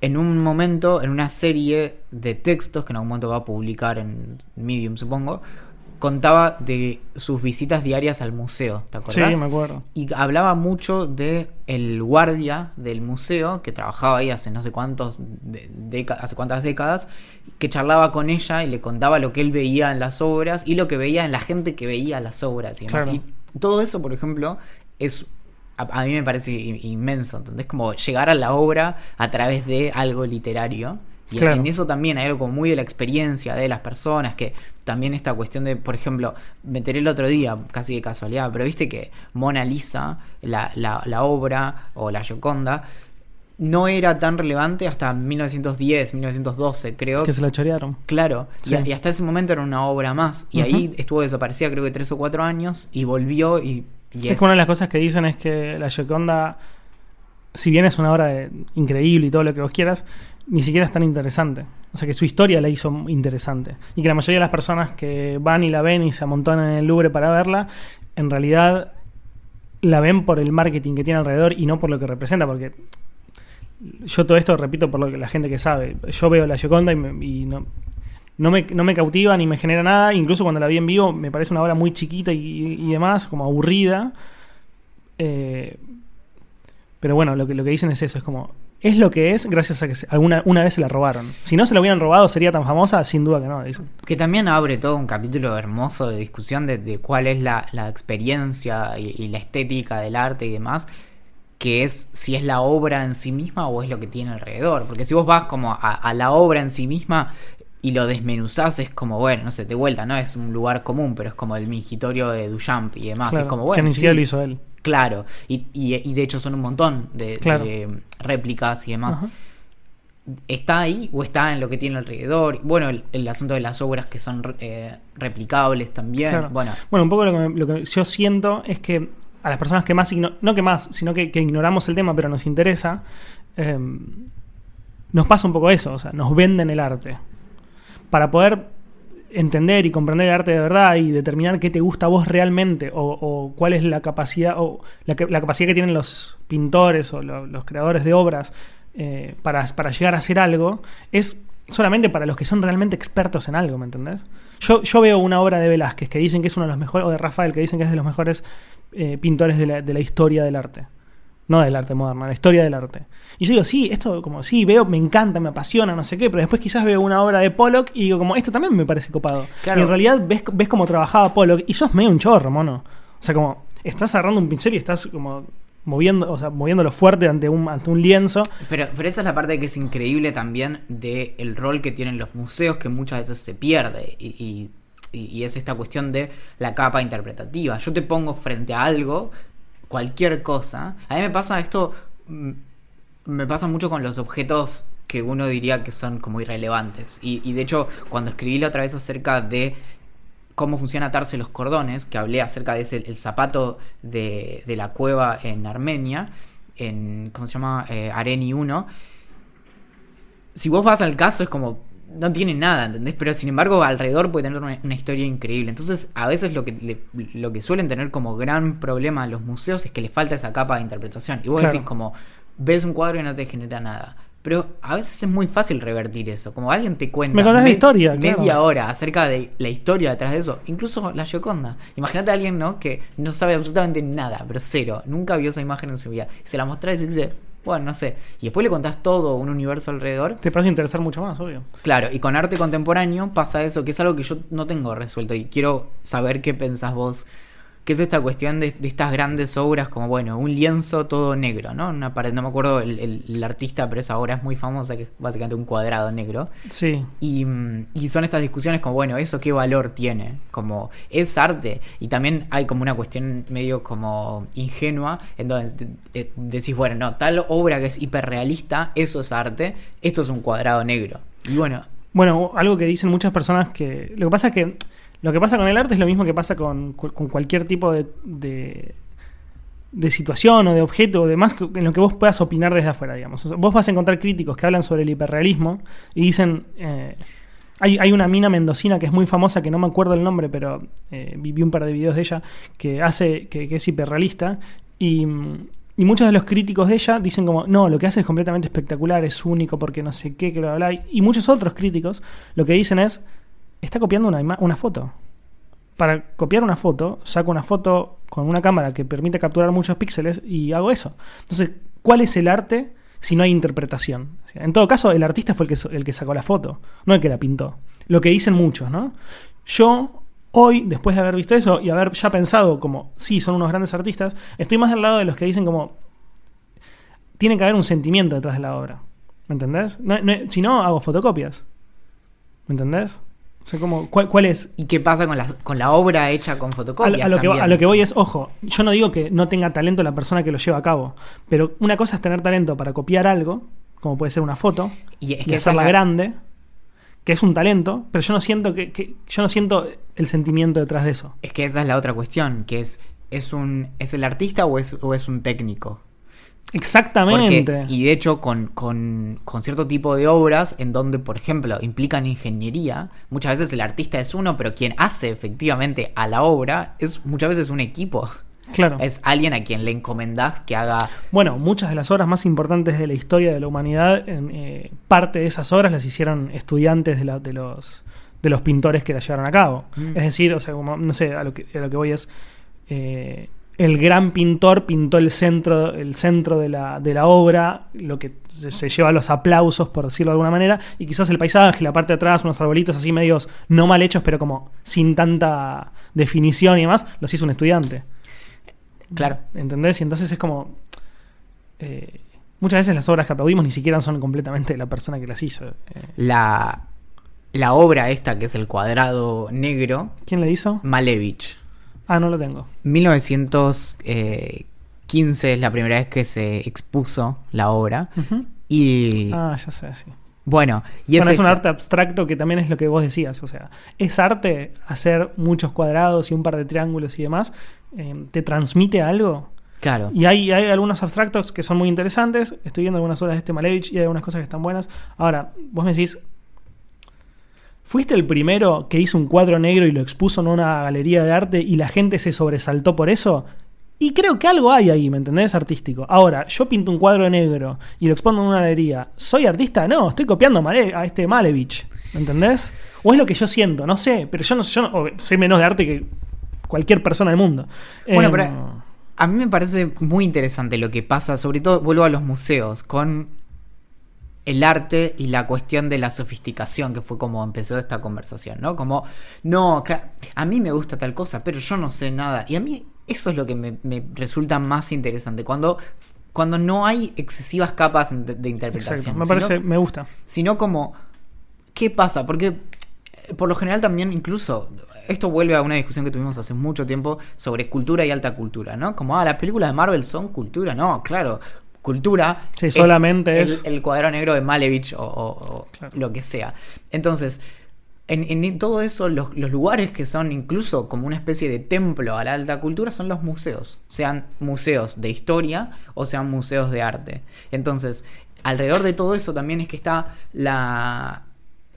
En un momento, en una serie de textos que en algún momento va a publicar en Medium, supongo, contaba de sus visitas diarias al museo. ¿Te Sí, acordás? me acuerdo. Y hablaba mucho de el guardia del museo que trabajaba ahí hace no sé cuántos de- hace cuántas décadas que charlaba con ella y le contaba lo que él veía en las obras y lo que veía en la gente que veía las obras y, demás. Claro. Y todo eso, por ejemplo, es a, a mí me parece in- inmenso, ¿entendés? Como llegar a la obra a través de algo literario. Y en- Claro. en eso también hay algo como muy de la experiencia de las personas, que también esta cuestión de, por ejemplo, me enteré el otro día, casi de casualidad, pero viste que Mona Lisa, la, la, la obra, o la Gioconda, no era tan relevante hasta 1910, 1912, creo. Que se la chorearon. Claro, y, Sí. y hasta ese momento era una obra más. Y ahí estuvo desaparecida creo que tres o cuatro años y volvió y, y Es es... que una de las cosas que dicen es que la Gioconda, si bien es una obra de- increíble y todo lo que vos quieras, ni siquiera es tan interesante. O sea que su historia la hizo interesante. Y que la mayoría de las personas que van y la ven y se amontonan en el Louvre para verla, en realidad la ven por el marketing que tiene alrededor y no por lo que representa, porque yo todo esto repito por lo que la gente que sabe. Yo veo la Gioconda y, me- y no, no, me, no me cautiva ni me genera nada. Incluso cuando la vi en vivo me parece una obra muy chiquita y, y demás, como aburrida. Eh, pero bueno, lo que, lo que dicen es eso, es como... Es lo que es gracias a que alguna una vez se la robaron. Si no se la hubieran robado, ¿sería tan famosa? Sin duda que no, dicen. Que también abre todo un capítulo hermoso de discusión de, de cuál es la, la experiencia y, y la estética del arte y demás, que es si es la obra en sí misma o es lo que tiene alrededor. Porque si vos vas como a, a la obra en sí misma y lo desmenuzás, es como, bueno, no sé, de vuelta, ¿no? Es un lugar común, pero es como el mingitorio de Duchamp y demás. Claro, es como, que bueno, ni siquiera sí, lo hizo él. Claro, y, y, y de hecho son un montón de, Claro. de réplicas y demás. Ajá. ¿Está ahí o está en lo que tiene alrededor? Bueno, el, el asunto de las obras que son eh, replicables también. Claro. Bueno, Bueno, un poco lo que, me- lo que yo siento es que a las personas que más, no que más, sino que, que ignoramos el tema, pero nos interesa, eh, nos pasa un poco eso, o sea, nos venden el arte. Para poder entender y comprender el arte de verdad y determinar qué te gusta a vos realmente o, cuál es la capacidad o la, que- la capacidad que tienen los pintores o lo- los creadores de obras eh, para, para llegar a hacer algo, es solamente para los que son realmente expertos en algo, ¿me entendés? Yo, yo veo una obra de Velázquez que dicen que es uno de los mejores, o de Rafael que dicen que es de los mejores eh, pintores de la historia del arte. No del arte moderno, la historia del arte. Y yo digo, sí, esto como sí, veo, me encanta, me apasiona, no sé qué, pero después quizás veo una obra de Pollock y digo, como esto también me parece copado. Claro. Y en realidad ves, ves cómo trabajaba Pollock y sos medio un chorro, mono. O sea, como estás agarrando un pincel y estás como moviendo, o sea, moviéndolo fuerte ante un, ante un lienzo. pero, pero esa es la parte que es increíble también del rol que tienen los museos, que muchas veces se pierde. Y, y- y- y es esta cuestión de la capa interpretativa. Yo te pongo frente a algo, cualquier cosa. A mí me pasa esto, mm, me pasa mucho con los objetos que uno diría que son como irrelevantes. Y, de hecho, cuando escribí la otra vez acerca de cómo funciona atarse los cordones, que hablé acerca de ese, el zapato de, de la cueva en Armenia, en, ¿cómo se llama? Eh, Areni 1. Si vos vas al caso es como, no tiene nada, ¿entendés? Pero sin embargo alrededor puede tener una, una historia increíble. Entonces a veces lo que, le- lo que suelen tener como gran problema los museos es que les falta esa capa de interpretación. Y vos Claro. decís como, ves un cuadro y no te genera nada. Pero a veces es muy fácil revertir eso. Como alguien te cuenta Me contás la historia, media claro. hora acerca de la historia detrás de eso. Incluso la Gioconda. Imagínate a alguien, ¿no? Que no sabe absolutamente nada, pero cero. Nunca vio esa imagen en su vida. Y se la mostrás y dice, bueno, no sé. Y después le contás todo un universo alrededor. Te parece interesar mucho más, obvio. Claro, y con arte contemporáneo pasa eso, que es algo que yo no tengo resuelto y quiero saber qué pensás vos. Que es esta cuestión de, de estas grandes obras como, bueno, un lienzo todo negro, ¿no? Una pared, no me acuerdo el, el- el artista, pero esa obra es muy famosa, que es básicamente un cuadrado negro. Sí. Y, y son estas discusiones como, bueno, ¿eso qué valor tiene? Como, es arte. Y también hay como una cuestión medio como ingenua, en donde de- de- decís, bueno, no, tal obra que es hiperrealista, eso es arte, esto es un cuadrado negro. Y bueno, Bueno, algo que dicen muchas personas que. Lo que pasa es que. Lo que pasa con el arte es lo mismo que pasa con, con cualquier tipo de, de, situación o de objeto o demás en lo que vos puedas opinar desde afuera, digamos. Vos vas a encontrar críticos que hablan sobre el hiperrealismo y dicen. eh, hay, hay una mina mendocina que es muy famosa, que no me acuerdo el nombre, pero eh, vi, un par de videos de ella, que hace, que, es hiperrealista. Y, y muchos de los críticos de ella dicen como, no, lo que hace es completamente espectacular, es único porque no sé qué, que bla, bla, bla. Y muchos otros críticos lo que dicen es, está copiando una, una foto. Para copiar una foto, saco una foto con una cámara que permite capturar muchos píxeles y hago eso. Entonces, ¿cuál es el arte si no hay interpretación? En todo caso, el artista fue el que, el que sacó la foto, no el que la pintó. Lo que dicen muchos, ¿no? Yo hoy, después de haber visto eso y haber ya pensado como, sí, son unos grandes artistas, estoy más del lado de los que dicen como, tiene que haber un sentimiento detrás de la obra. ¿Me entendés? Si no, hago fotocopias. ¿Me entendés? O sea, como, ¿cuál, cuál es? ¿Y qué pasa con la, con la obra hecha con fotocopias? a lo que, también? a lo que voy es, ojo, yo no digo que no tenga talento la persona que lo lleva a cabo, pero una cosa es tener talento para copiar algo, como puede ser una foto, Y es que hacerla grande, que es un talento, pero yo no siento que, que- yo no siento el sentimiento detrás de eso. Es que esa es la otra cuestión, que es, ¿es, un, ¿es el artista o es, o es un técnico? Exactamente. Porque, y de hecho, con, con- con cierto tipo de obras en donde, por ejemplo, implican ingeniería, muchas veces el artista es uno, pero quien hace efectivamente a la obra es muchas veces un equipo. claro. Es alguien a quien le encomendás que haga. Bueno, muchas de las obras más importantes de la historia de la humanidad, en, eh, parte de esas obras las hicieron estudiantes de, la- de los, de los pintores que las llevaron a cabo. Mm. Es decir, o sea, como, no sé, a lo que, a lo que voy es. eh, el gran pintor pintó el centro, el centro de, la, de la obra, lo que se, lleva los aplausos, por decirlo de alguna manera, y quizás el paisaje, la parte de atrás, unos arbolitos así medios no mal hechos, pero como sin tanta definición y demás, los hizo un estudiante. Claro. ¿Entendés? Y entonces es como. eh, muchas veces las obras que aplaudimos ni siquiera son completamente de la persona que las hizo. Eh, La, la obra esta, que es el cuadrado negro, ¿Quién la hizo? Malevich. Ah, no lo tengo. 1915 es la primera vez que se expuso la obra. Y Ah, ya sé, sí. bueno, y bueno, es un esta- arte abstracto que también es lo que vos decías. O sea, es arte hacer muchos cuadrados y un par de triángulos y demás. eh, ¿Te transmite algo? Claro. Y hay, hay algunos abstractos que son muy interesantes. Estoy viendo algunas obras de este Malevich y hay algunas cosas que están buenas. Ahora, vos me decís, ¿fuiste el primero que hizo un cuadro negro y lo expuso en una galería de arte y la gente se sobresaltó por eso? Y creo que algo hay ahí, ¿me entendés? Artístico. Ahora, yo pinto un cuadro negro y lo expongo en una galería. ¿Soy artista? No, estoy copiando a, este Malevich. ¿Me entendés? O es lo que yo siento, no sé. Pero yo no, yo no- sé menos de arte que cualquier persona del mundo. Bueno, pero a mí me parece muy interesante lo que pasa, sobre todo vuelvo a los museos, con el arte y la cuestión de la sofisticación, que fue como empezó esta conversación, ¿no? Como, no, a mí me gusta tal cosa, pero yo no sé nada. Y a mí eso es lo que me, me resulta más interesante, cuando, cuando no hay excesivas capas de, de interpretación. Exacto, me sino- parece, me gusta. sino como, ¿qué pasa? Porque eh, por lo general también incluso, esto vuelve a una discusión que tuvimos hace mucho tiempo sobre cultura y alta cultura, ¿no? Como, ah, las películas de Marvel son cultura, no, claro. Cultura Sí, solamente el, es- el cuadro negro de Malevich o, o- o Claro. lo que sea. Entonces, en, en todo eso, los, los lugares que son incluso como una especie de templo a la alta cultura son los museos. Sean museos de historia o sean museos de arte. Entonces, alrededor de todo eso también es que está la.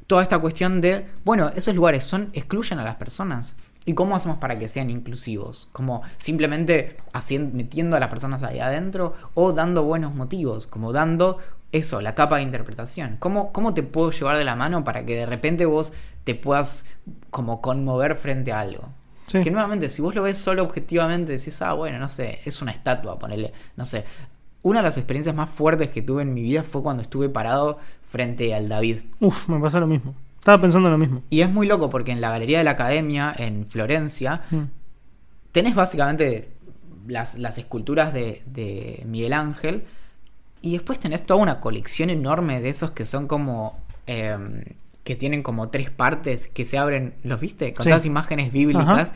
toda esta cuestión de. Bueno, esos lugares son. excluyen a las personas. ¿Y cómo hacemos para que sean inclusivos? Como simplemente haciendo, metiendo a las personas ahí adentro o dando buenos motivos, como dando eso, la capa de interpretación. ¿Cómo, ¿Cómo te puedo llevar de la mano para que de repente vos te puedas como conmover frente a algo? Sí. Que nuevamente, si vos lo ves solo objetivamente, decís, ah, bueno, no sé, es una estatua, ponele, no sé. Una de las experiencias más fuertes que tuve en mi vida fue cuando estuve parado frente al David. Uf, me pasa lo mismo. Estaba pensando en lo mismo. Y es muy loco porque en la Galería de la Academia, en Florencia, Mm. tenés básicamente las, las esculturas de, de Miguel Ángel y después tenés toda una colección enorme de esos que son como... em, que tienen como tres partes que se abren, ¿los viste? Con Sí. todas imágenes bíblicas. Ajá.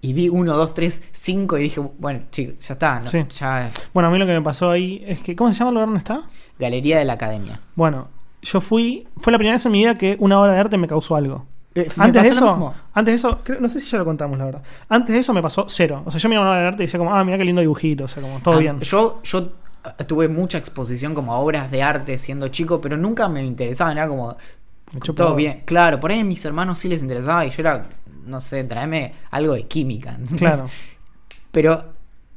Y vi uno, dos, tres, cinco y dije, bueno, chicos, ya está. ¿no? Sí. Ya, Bueno, a mí lo que me pasó ahí es que. ¿Cómo se llama el lugar donde está? Galería de la Academia. Bueno, yo fui. Fue la primera vez en mi vida que una obra de arte me causó algo. Eh, me Antes de eso, antes de eso, creo- no sé si ya lo contamos, la verdad. Antes de eso me pasó cero. O sea, yo miraba una obra de arte y decía como, ah, mira qué lindo dibujito, o sea, como todo Ah, bien. Yo, yo tuve mucha exposición como a obras de arte siendo chico, pero nunca me interesaba, era como Me todo bien. Claro, por ahí a mis hermanos sí les interesaba y yo era, no sé, tráeme algo de química. ¿entendés? Claro. Pero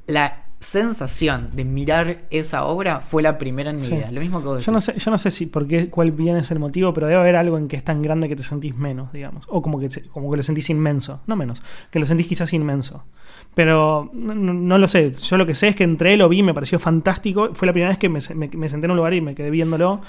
la sensación de mirar esa obra fue la primera en mi Sí. vida. Lo mismo que vos Yo no decís. sé, yo no sé si por qué, cuál bien es el motivo, pero debe haber algo en que es tan grande que te sentís menos, digamos. O como que, como que lo sentís inmenso, no menos, que lo sentís quizás inmenso. Pero no, no- lo sé. Yo lo que sé es que entré, lo vi, me pareció fantástico. Fue la primera vez que me, se- me- me senté en un lugar y me quedé viéndolo.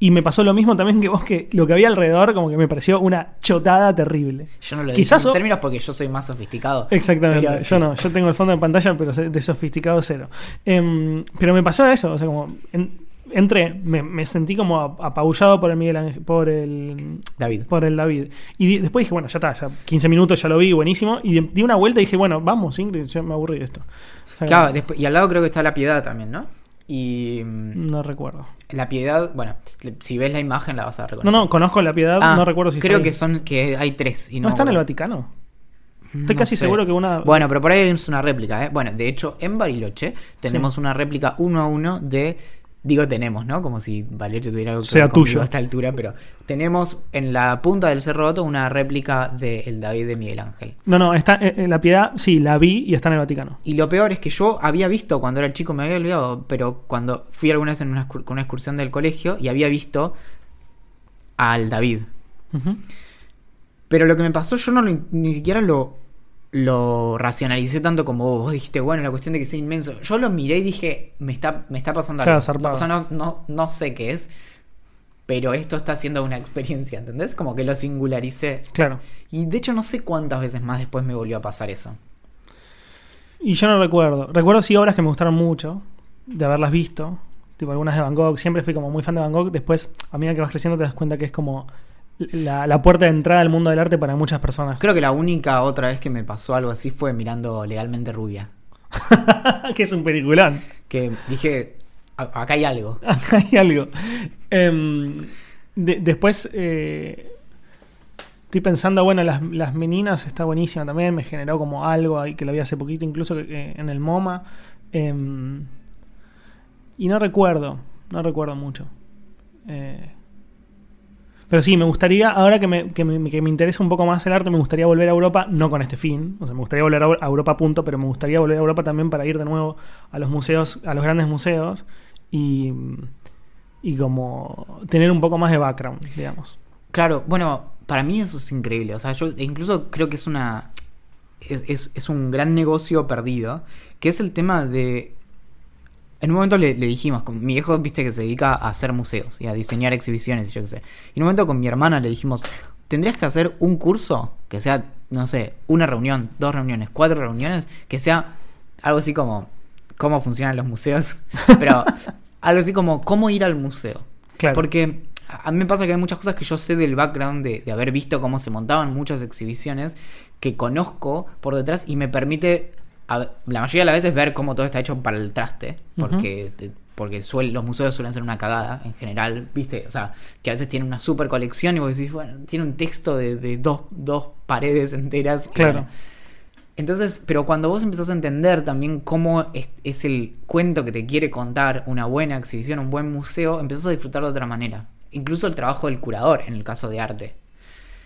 Y me pasó lo mismo también que vos, que lo que había alrededor como que me pareció una chotada terrible. Yo no lo Quizás digo en términos porque yo soy más sofisticado. Exactamente, Pero yo sí. no, yo tengo el fondo de pantalla, pero de sofisticado cero. Em, pero me pasó eso, o sea, como en- entré, me, me sentí como ap- apabullado por el Miguel Ángel- por el David. por el David. Y di- después dije, bueno, ya está, ya 15 minutos ya lo vi, buenísimo. Y di, una vuelta y dije, bueno, vamos, Ingrid, ya me aburrí de esto. O sea, Claro, después- y al lado creo que está la piedad también, ¿no? Y mm, no recuerdo. La piedad, bueno, si ves la imagen la vas a No, reconocer. no, conozco la piedad, Ah, no recuerdo si creo que son que hay tres y ¿No no, está en el. Vaticano? Estoy No casi sé. seguro que una. Bueno, pero por ahí es una réplica, ¿eh? Bueno, de hecho, en Bariloche tenemos una réplica uno a uno de. Digo, tenemos, ¿no? Como si Bariloche tuviera algo que Sea tuyo. a esta altura, pero tenemos en la punta del Cerro Otto una réplica del David de Miguel Ángel. No, no, está eh, eh, la piedad, sí, la vi y está en el Vaticano. Y lo peor es que yo había visto cuando era chico, me había olvidado, pero cuando fui alguna vez en una, una excursión del colegio y había visto al David. Pero lo que me pasó, yo no lo- ni siquiera lo, lo racionalicé tanto como vos. Vos dijiste, bueno, la cuestión de que sea inmenso. Yo lo miré y dije, me está, me está pasando algo. O sea, no, no, no sé qué es, pero esto está siendo una experiencia, ¿entendés? Como que lo singularicé. Claro. Y de hecho no sé cuántas veces más después me volvió a pasar eso. Y yo no recuerdo. Recuerdo sí obras que me gustaron mucho, de haberlas visto. Tipo algunas de Van Gogh. Siempre fui como muy fan de Van Gogh. Después, a medida que vas creciendo, te das cuenta que es como la, la puerta de entrada al mundo del arte para muchas personas. Creo que la única otra vez que me pasó algo así fue mirando Legalmente Rubia. que es un peliculón. Que dije, "A- acá hay algo. Acá hay algo. Em, de- después, eh, estoy pensando, bueno, las, las meninas está buenísima también. Me generó como algo ahí que lo vi hace poquito, incluso que en el MoMA. Em, y no recuerdo, no recuerdo mucho. Eh, pero sí, me gustaría, ahora que me, que, me, que me interesa un poco más el arte, me gustaría volver a Europa, no con este fin, o sea, me gustaría volver a Europa punto, pero me gustaría volver a Europa también para ir de nuevo a los museos, a los grandes museos y, y como tener un poco más de background, digamos. Claro, bueno, para mí eso es increíble. O sea, yo incluso creo que es una. Es- es un gran negocio perdido. Que es el tema de. En un momento le, le dijimos, con mi viejo, viste que se dedica a hacer museos y a diseñar exhibiciones y yo qué sé. Y en un momento con mi hermana le dijimos, tendrías que hacer un curso que sea, no sé, una reunión, dos reuniones, cuatro reuniones, que sea algo así como cómo funcionan los museos, pero algo así como cómo ir al museo. Claro. Porque a mí me pasa que hay muchas cosas que yo sé del background de, de haber visto cómo se montaban muchas exhibiciones que conozco por detrás y me permite a- la mayoría de las veces ver cómo todo está hecho para el traste. Porque, te- porque suel- los museos suelen ser una cagada en general, ¿viste? O sea, que a veces tienen una super colección y vos decís, bueno, tiene un texto de, de dos, dos paredes enteras. Claro. Bueno, entonces, pero cuando vos empezás a entender también cómo es, es el cuento que te quiere contar una buena exhibición, un buen museo, empezás a disfrutar de otra manera. Incluso el trabajo del curador en el caso de arte.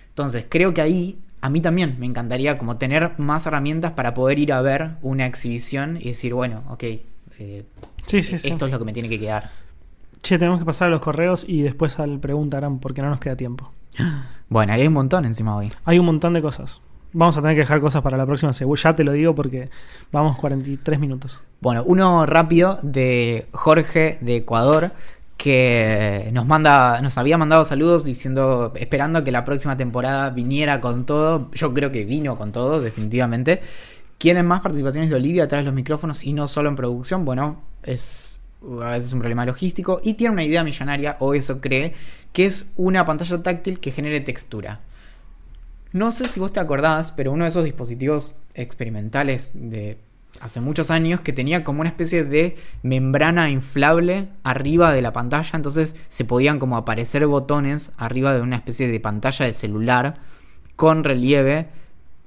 Entonces, creo que ahí a mí también me encantaría como tener más herramientas para poder ir a ver una exhibición y decir, bueno, ok, eh, Sí, sí, sí. esto es lo que me tiene que quedar. Che, tenemos que pasar a los correos y después al preguntarán porque no nos queda tiempo. Bueno, ahí hay un montón encima hoy. Hay un montón de cosas. Vamos a tener que dejar cosas para la próxima, seguro. Ya te lo digo porque vamos 43 minutos. Bueno, uno rápido de Jorge de Ecuador que nos manda, nos había mandado saludos diciendo, esperando que la próxima temporada viniera con todo. Yo creo que vino con todo, definitivamente. ¿Quieren más participaciones de Olivia atrás de los micrófonos y no solo en producción? Bueno, es a veces un problema logístico. Y tiene una idea millonaria, o eso cree, que es una pantalla táctil que genere textura. No sé si vos te acordás, pero uno de esos dispositivos experimentales de hace muchos años que tenía como una especie de membrana inflable arriba de la pantalla, entonces se podían como aparecer botones arriba de una especie de pantalla de celular con relieve.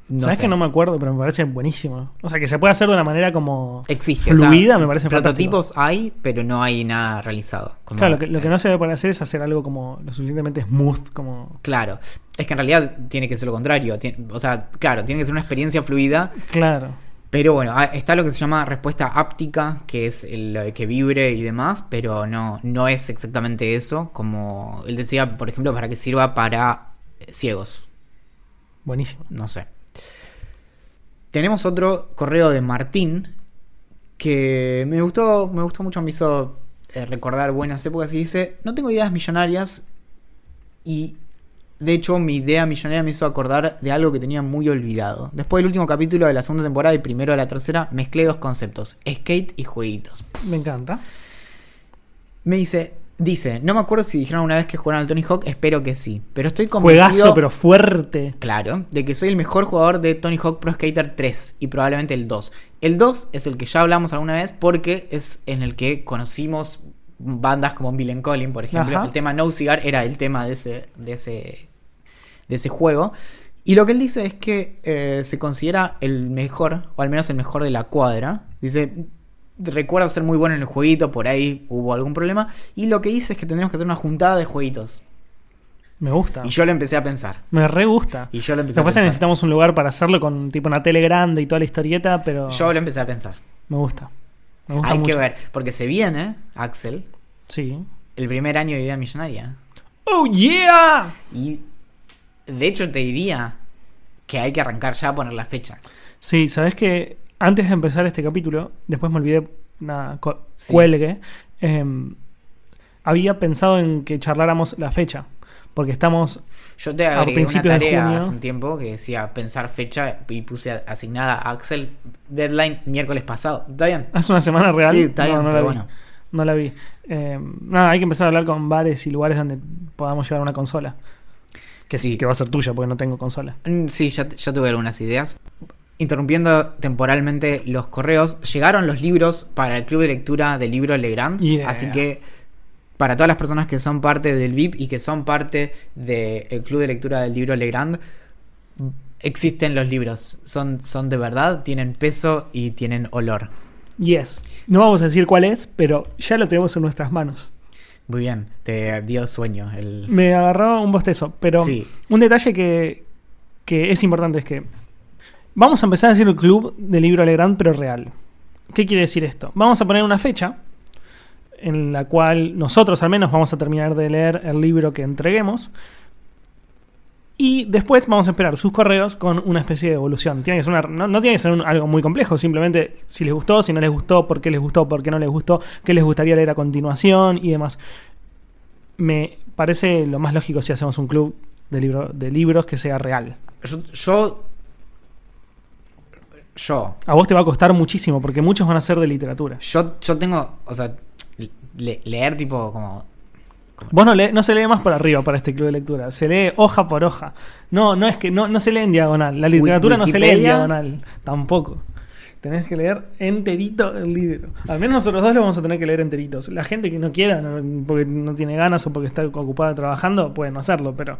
No Sabes sé. que no me acuerdo, pero me parece buenísimo. O sea, que se puede hacer de una manera como. Existe. o sea, Fluida, me parece Prototipos hay, pero no hay nada realizado. Como- Claro, lo que, lo que no se debe poder hacer es hacer algo como lo suficientemente smooth, como. Claro. Es que en realidad tiene que ser lo contrario. O sea, claro, tiene que ser una experiencia fluida Claro. Pero bueno, ah, está lo que se llama respuesta áptica, que es el que vibre y demás, pero no, no es exactamente eso. Como él decía, por ejemplo, para que sirva para eh, ciegos. Buenísimo. No sé. Tenemos otro correo de Martín que me gustó, me gustó mucho, me hizo eh, recordar buenas épocas y dice, no tengo ideas millonarias y de hecho mi idea millonaria me hizo acordar de algo que tenía muy olvidado. Después del último capítulo de la segunda temporada y primero de la tercera, mezclé dos conceptos, skate y jueguitos. Me encanta. Me dice, dice, no me acuerdo si dijeron una vez que jugaron al Tony Hawk, espero que sí, pero estoy convencido... Juegazo, pero fuerte. Claro, de que soy el mejor jugador de Tony Hawk Pro Skater 3 y probablemente el 2. El 2 es el que ya hablamos alguna vez porque es en el que conocimos bandas como Bill and Colin, por ejemplo. Ajá. El tema No Cigar era el tema de ese, de ese, de ese juego. Y lo que él dice es que eh, se considera el mejor, o al menos el mejor de la cuadra. Dice, recuerda ser muy bueno en el jueguito, por ahí hubo algún problema. Y lo que dice es que tendremos que hacer una juntada de jueguitos. Me gusta. Y yo lo empecé a pensar. Me re gusta. Y yo lo Lo empecé que a pasa es que pensar. necesitamos un lugar para hacerlo con tipo una tele grande y toda la historieta, pero Yo lo empecé a pensar. me gusta. Me gusta Hay mucho. que ver, porque se viene, Axel, Sí. el primer año de Idea Millonaria. ¡Oh, yeah! Y de hecho te diría que hay que arrancar ya a poner la fecha. Sí, sabes que antes de empezar este capítulo, después me olvidé, nada, co- Sí. cuelgue, em, había pensado en que charláramos la fecha, porque estamos, Yo te A agregué una tarea hace un tiempo que decía pensar fecha y puse asignada a Axel deadline miércoles pasado. ¿Está bien? hace una semana real. Sí, está bien, no, pero la vi. bueno. No la vi. Em, nada, hay que empezar a hablar con bares y lugares donde podamos llevar una consola. Que, Sí. que va a ser tuya porque no tengo consola. Mm, Sí, ya, ya tuve algunas ideas. Interrumpiendo temporalmente los correos, llegaron los libros para el club de lectura del libro Legrand. Yeah. Así que para todas las personas que son parte del VIP y que son parte del club de lectura del libro Legrand, existen los libros. Son, son de verdad, tienen peso y tienen olor. Yes. No vamos a decir cuál es, pero ya lo tenemos en nuestras manos. Muy bien, te dio sueño. El... Me agarró un bostezo, pero Sí. un detalle que, que es importante es que vamos a empezar a hacer el club del libro Legrand, pero real. ¿Qué quiere decir esto? Vamos a poner una fecha en la cual nosotros al menos vamos a terminar de leer el libro que entreguemos. Y después vamos a esperar sus correos con una especie de evolución. Tiene que ser una- no, no tiene que ser un- algo muy complejo, simplemente si les gustó, si no les gustó, por qué les gustó, por qué no les gustó, qué les gustaría leer a continuación y demás. Me parece lo más lógico si hacemos un club de, libro, de libros que sea real. Yo, yo. Yo. A vos te va a costar muchísimo porque muchos van a ser de literatura. Yo, yo tengo. O sea, le- leer tipo como. Vos no, lee- no se lee más por arriba para este club de lectura, se lee hoja por hoja. No, no es que no, no se lee en diagonal. La literatura no se lee en diagonal, tampoco. Tenés que leer enterito el libro. Al menos nosotros dos lo vamos a tener que leer enteritos. La gente que no quiera, no- porque no tiene ganas o porque está ocupada trabajando, puede no hacerlo, pero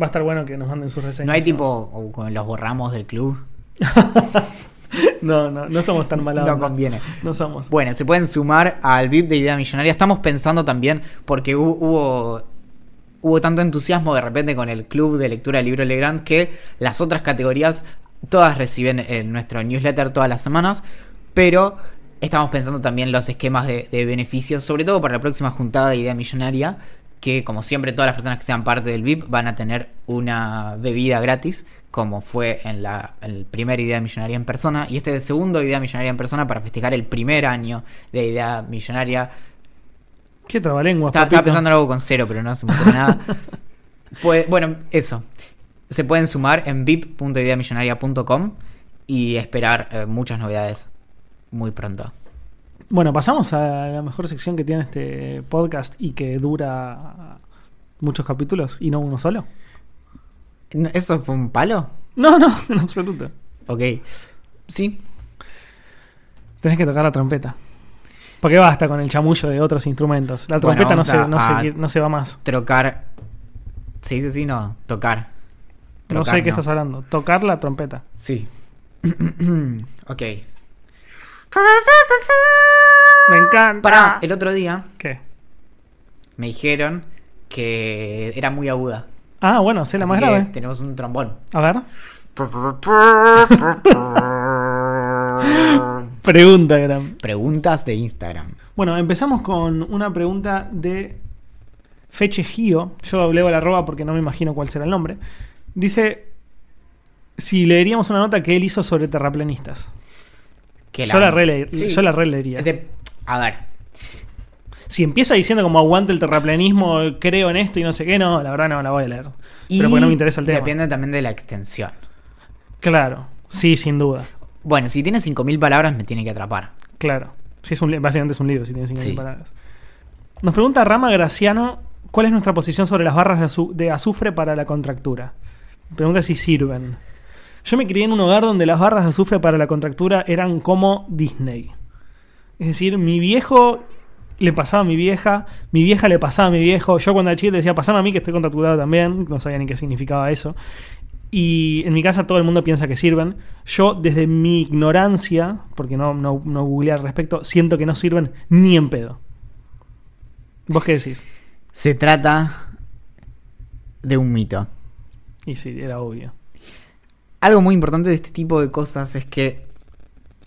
va a estar bueno que nos manden sus reseñas. No hay tipo. demás. o con los borramos del club. No, no, no somos tan mala No conviene. No somos. Bueno, se pueden sumar al VIP de Idea Millonaria. Estamos pensando también, porque hu- hubo, hubo tanto entusiasmo de repente con el club de lectura del libro Legrand que las otras categorías todas reciben en nuestro newsletter todas las semanas, pero estamos pensando también los esquemas de, de beneficios, sobre todo para la próxima juntada de Idea Millonaria, que como siempre todas las personas que sean parte del VIP van a tener una bebida gratis, como fue en la el primer Idea Millonaria en persona, y este es el segundo Idea Millonaria en persona para festejar el primer año de Idea Millonaria. Qué trabalenguas, Estaba, estaba pensando en algo con cero, pero no se me ocurre nada. Pues, bueno, eso. Se pueden sumar en vip.ideamillonaria.com y esperar eh, muchas novedades muy pronto. Bueno, pasamos a la mejor sección que tiene este podcast y que dura muchos capítulos y no uno solo. ¿No- ¿Eso fue un palo? No, no, en absoluto. Ok. Sí. Tenés que tocar la trompeta. Porque basta con el chamullo de otros instrumentos. La Bueno, trompeta no, se, no, se, no se va más. Trocar. ¿Se dice así? No. Tocar. no sé qué estás hablando. Tocar la trompeta. Sí. ok. Me encanta. Pará, el otro día ¿Qué? me dijeron que era muy aguda. Ah, bueno, sé la Así más que grave. Tenemos un trombón. A ver. Pregunta, Gram. Preguntas de Instagram. Bueno, empezamos con una pregunta de Feche Gio. Yo leo la arroba porque no me imagino cuál será el nombre. Dice si leeríamos una nota que él hizo sobre terraplanistas. Que Yo la, rele- Sí. yo la releería. De- a ver. Si empieza diciendo como aguante el terraplanismo, creo en esto y no sé qué, no, la verdad no la voy a leer. Pero porque no me interesa el tema. Depende también de la extensión. Claro, sí, sin duda. Bueno, si tiene 5.000 palabras me tiene que atrapar. Claro. Sí, es un, básicamente es un libro, si tiene 5.000 Sí. palabras. Nos pregunta Rama Graciano, ¿cuál es nuestra posición sobre las barras de, azu- de azufre para la contractura? Pregunta si sirven. Yo me crié en un hogar donde las barras de azufre para la contractura eran como Disney. Es decir, mi viejo le pasaba a mi vieja, mi vieja le pasaba a mi viejo, yo cuando era chico le decía, pasame a mí que estoy contracturado también, no sabía ni qué significaba eso. Y en mi casa todo el mundo piensa que sirven. Yo, desde mi ignorancia, porque no, no, no googleé al respecto, siento que no sirven ni en pedo. ¿Vos qué decís? Se trata de un mito. Y sí, era obvio. Algo muy importante de este tipo de cosas es que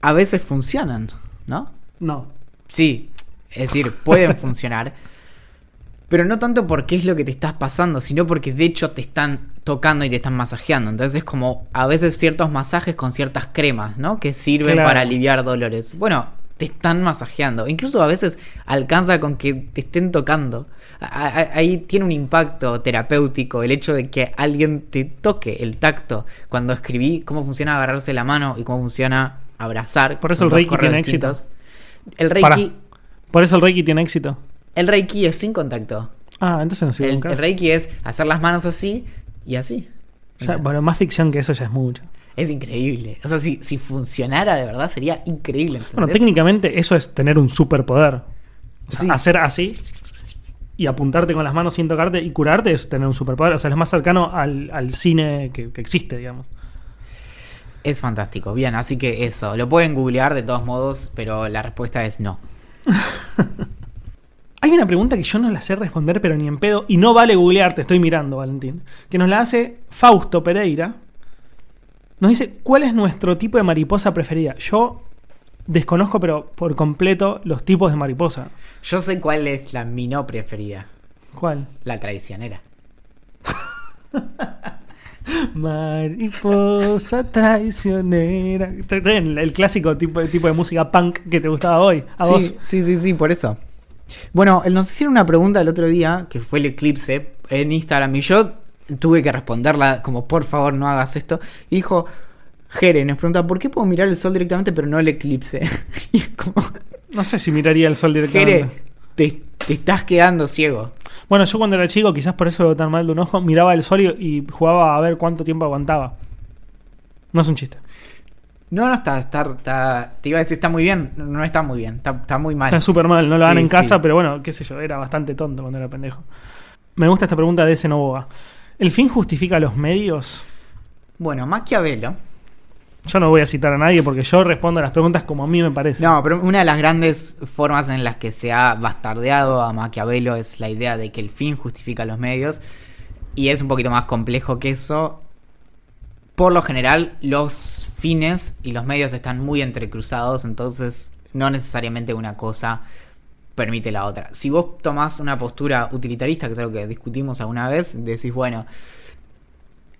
a veces funcionan, ¿no? No. Sí, es decir, pueden funcionar. Pero no tanto porque es lo que te estás pasando, sino porque de hecho te están tocando y te están masajeando. Entonces es como a veces ciertos masajes con ciertas cremas, ¿no? Que sirven Claro. para aliviar dolores. Bueno, te están masajeando. Incluso a veces alcanza con que te estén tocando. Ahí tiene un impacto terapéutico el hecho de que alguien te toque el tacto. Cuando escribí cómo funciona agarrarse la mano y cómo funciona abrazar. Por eso el Reiki tiene éxito. El. Reiki, Por eso el Reiki tiene éxito. el Reiki es sin contacto. Ah, entonces no sirve El, el. Reiki es hacer las manos así y así. Ya, bueno, más ficción que eso ya es mucho. Es increíble. O sea, si, si funcionara de verdad sería increíble. Bueno, técnicamente eso es tener un superpoder. O sea, Sí. Hacer así y apuntarte con las manos sin tocarte y curarte es tener un superpoder. O sea, es más cercano al, al cine que, que existe, digamos. Es fantástico. Bien, así que eso. Lo pueden googlear de todos modos, pero la respuesta es no. Hay una pregunta que yo no la sé responder, pero ni en pedo, y no vale googlear, te estoy mirando, Valentín. Que nos la hace Fausto Pereira. Nos dice, ¿cuál es nuestro tipo de mariposa preferida? Yo desconozco, pero por completo, los tipos de mariposa. Yo sé cuál es la mi no preferida. ¿Cuál? La traicionera. Mariposa traicionera. Está bien, El clásico tipo, tipo de música punk que te gustaba hoy. A sí, vos. sí, sí, sí, por eso. Bueno, nos hicieron una pregunta el otro día, que fue el eclipse, en Instagram, y yo tuve que responderla como, por favor, no hagas esto. Y dijo, Jere, nos pregunta, ¿por qué puedo mirar el sol directamente pero no el eclipse? y es como, No sé si miraría el sol directamente. Jere, te, te estás quedando ciego. Bueno, yo cuando era chico, quizás por eso veo tan mal de un ojo, miraba el sol y, y jugaba a ver cuánto tiempo aguantaba. No es un chiste. No, no, está, está, está- te iba a decir, está muy bien, no está muy bien, está, está muy mal. Está súper mal, no lo dan Sí, en casa, sí. pero bueno, qué sé yo, era bastante tonto cuando era pendejo. Me gusta esta pregunta de Zenoboa. ¿El fin justifica los medios? Bueno, Maquiavelo. Yo no voy a citar a nadie porque yo respondo a las preguntas como a mí me parece. No, pero una de las grandes formas en las que se ha bastardeado a Maquiavelo es la idea de que el fin justifica los medios. Y es un poquito más complejo que eso. Por lo general, los fines y los medios están muy entrecruzados, entonces no necesariamente una cosa permite la otra. Si vos tomás una postura utilitarista, que es algo que discutimos alguna vez, decís, bueno,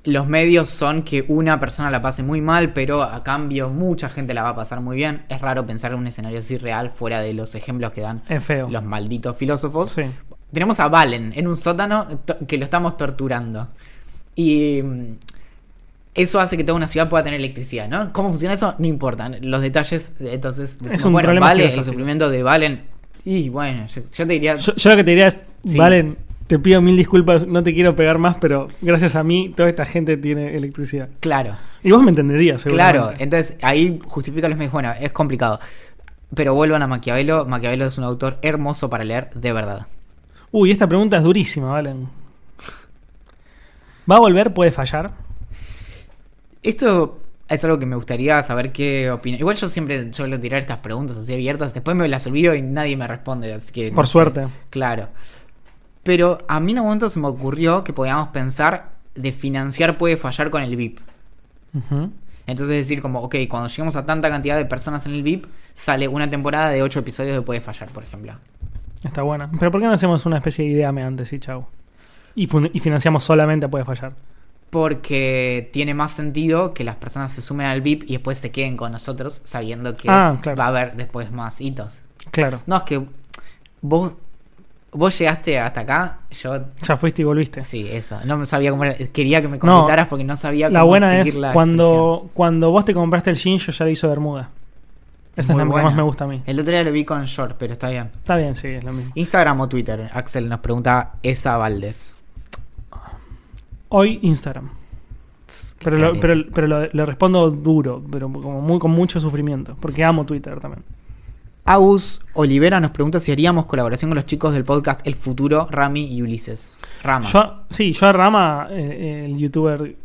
los medios son que una persona la pase muy mal, pero a cambio mucha gente la va a pasar muy bien. Es raro pensar en un escenario así real fuera de los ejemplos que dan Es feo. los malditos filósofos. Sí. Tenemos a Valen en un sótano que lo estamos torturando. Y mm, eso hace que toda una ciudad pueda tener electricidad, ¿no? ¿Cómo funciona eso? No importa. Los detalles, entonces, decimos, un bueno, problema vale el sufrimiento de Valen. Y bueno, yo, yo te diría... Yo, yo lo que te diría es, Sí. Valen, te pido mil disculpas, no te quiero pegar más, pero gracias a mí toda esta gente tiene electricidad. Claro. Y vos me entenderías. Claro, entonces ahí justifica los medios. Bueno, es complicado. Pero vuelvan a Maquiavelo. Maquiavelo es un autor hermoso para leer, de verdad. Uy, esta pregunta es durísima, Valen. ¿Va a volver? ¿Puede fallar? Esto es algo que me gustaría saber qué opina. Igual yo siempre suelo tirar estas preguntas así abiertas. Después me las olvido y nadie me responde. Así que no Por sé. suerte. Claro. Pero a mí en un momento se me ocurrió que podíamos pensar de financiar puede fallar con el VIP. Entonces decir como, ok, cuando lleguemos a tanta cantidad de personas en el VIP, sale una temporada de 8 episodios de Puede Fallar, por ejemplo. Está buena. Pero ¿por qué no hacemos una especie de idea antes y chau? Y, y financiamos solamente Puede Fallar. Porque tiene más sentido que las personas se sumen al VIP y después se queden con nosotros sabiendo que Ah, claro. va a haber después más hitos. Claro. No, es que vos vos llegaste hasta acá, yo Ya fuiste y volviste. sí, eso, no sabía cómo era, quería que me comentaras porque no sabía cómo La buena es la cuando, cuando vos te compraste el jean, yo ya le hizo Bermuda. Esa Muy es la que más me gusta a mí. El otro día lo vi con short, pero está bien. Está bien, sí, es lo mismo. Instagram o Twitter, Axel nos pregunta esa Valdés. Hoy Instagram. Pero, lo, pero, pero lo- le respondo duro, pero como muy, con mucho sufrimiento. Porque amo Twitter también. Agus Olivera nos pregunta si haríamos colaboración con los chicos del podcast El Futuro, Rami y Ulises. Rama. Yo, sí, yo a Rama, eh, el youtuber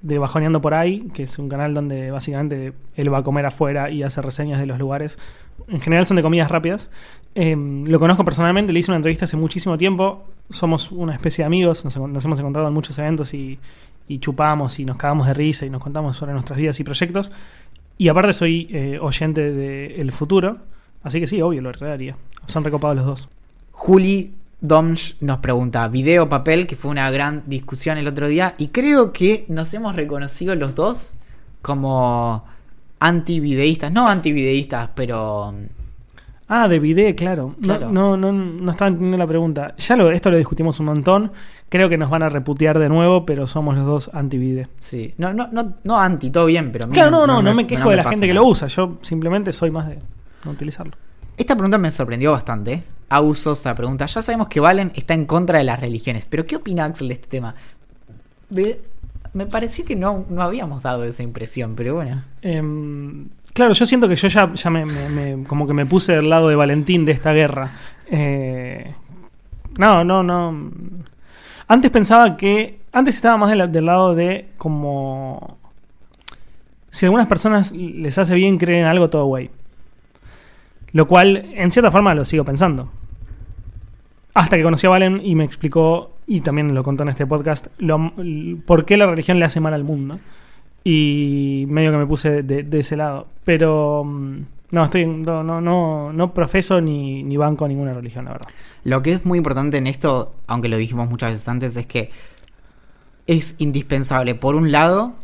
de Bajoneando por ahí, que es un canal donde básicamente él va a comer afuera y hace reseñas de los lugares. En general son de comidas rápidas. Eh, lo conozco personalmente, le hice una entrevista hace muchísimo tiempo. Somos una especie de amigos, nos, hemos encontrado en muchos eventos y, y chupamos y nos cagamos de risa y nos contamos sobre nuestras vidas y proyectos. Y aparte soy eh, oyente de El Futuro, así que sí, obvio, lo haría. Son recopados los dos. Juli Domsch nos pregunta, video papel, que fue una gran discusión el otro día, y creo que nos hemos reconocido los dos como antivideístas, no antivideístas, pero Ah, de video, claro. No, Claro. No, no, no estaba entendiendo la pregunta. Ya lo, esto lo discutimos un montón. Creo que nos van a reputear de nuevo, pero somos los dos anti-vide. sí, no, no, no, no anti, todo bien, pero a mí Claro, no, no, no, me quejo de me la gente que lo usa. Yo simplemente soy más de no utilizarlo. Esta pregunta me sorprendió bastante. Agus Sosa pregunta, ya sabemos que Valen está en contra de las religiones, pero ¿qué opina Axel de este tema? Me pareció que no, no habíamos dado esa impresión, pero bueno. Em, claro, yo siento que yo ya, ya me, como que me puse del lado de Valentín de esta guerra. Eh, no, no, no. Antes pensaba que. Antes estaba más del, del lado de como. Si a algunas personas les hace bien creer en algo, todo guay. Lo cual, en cierta forma, lo sigo pensando. Hasta que conocí a Valen y me explicó, y también lo contó en este podcast, lo, por qué la religión le hace mal al mundo. Y medio que me puse de, ese lado. Pero mm, no, estoy no, no, no, no profeso ni, ni banco ninguna religión, la verdad. Lo que es muy importante en esto, aunque lo dijimos muchas veces antes, es que es indispensable, por un lado,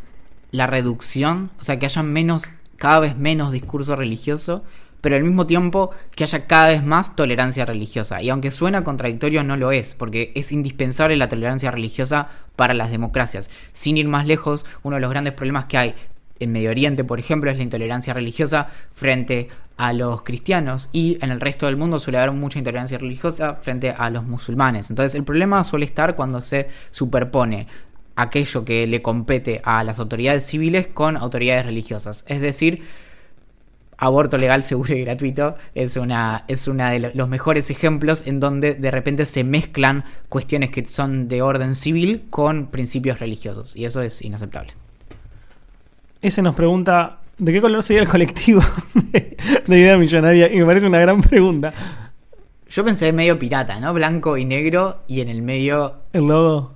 la reducción, o sea, que haya menos, cada vez menos discurso religioso, pero al mismo tiempo que haya cada vez más tolerancia religiosa. Y aunque suena contradictorio, no lo es, porque es indispensable la tolerancia religiosa para las democracias. Sin ir más lejos, uno de los grandes problemas que hay en Medio Oriente, por ejemplo, es la intolerancia religiosa frente a los cristianos y en el resto del mundo suele haber mucha intolerancia religiosa frente a los musulmanes. Entonces el problema suele estar cuando se superpone aquello que le compete a las autoridades civiles con autoridades religiosas. Es decir, aborto legal, seguro y gratuito es una es una de lo- los mejores ejemplos en donde de repente se mezclan cuestiones que son de orden civil con principios religiosos y eso es inaceptable. Ese nos pregunta, ¿de qué color sería el colectivo de, de Idea Millonaria? Y me parece una gran pregunta. Yo pensé medio pirata, ¿no? Blanco y negro y en el medio El logo.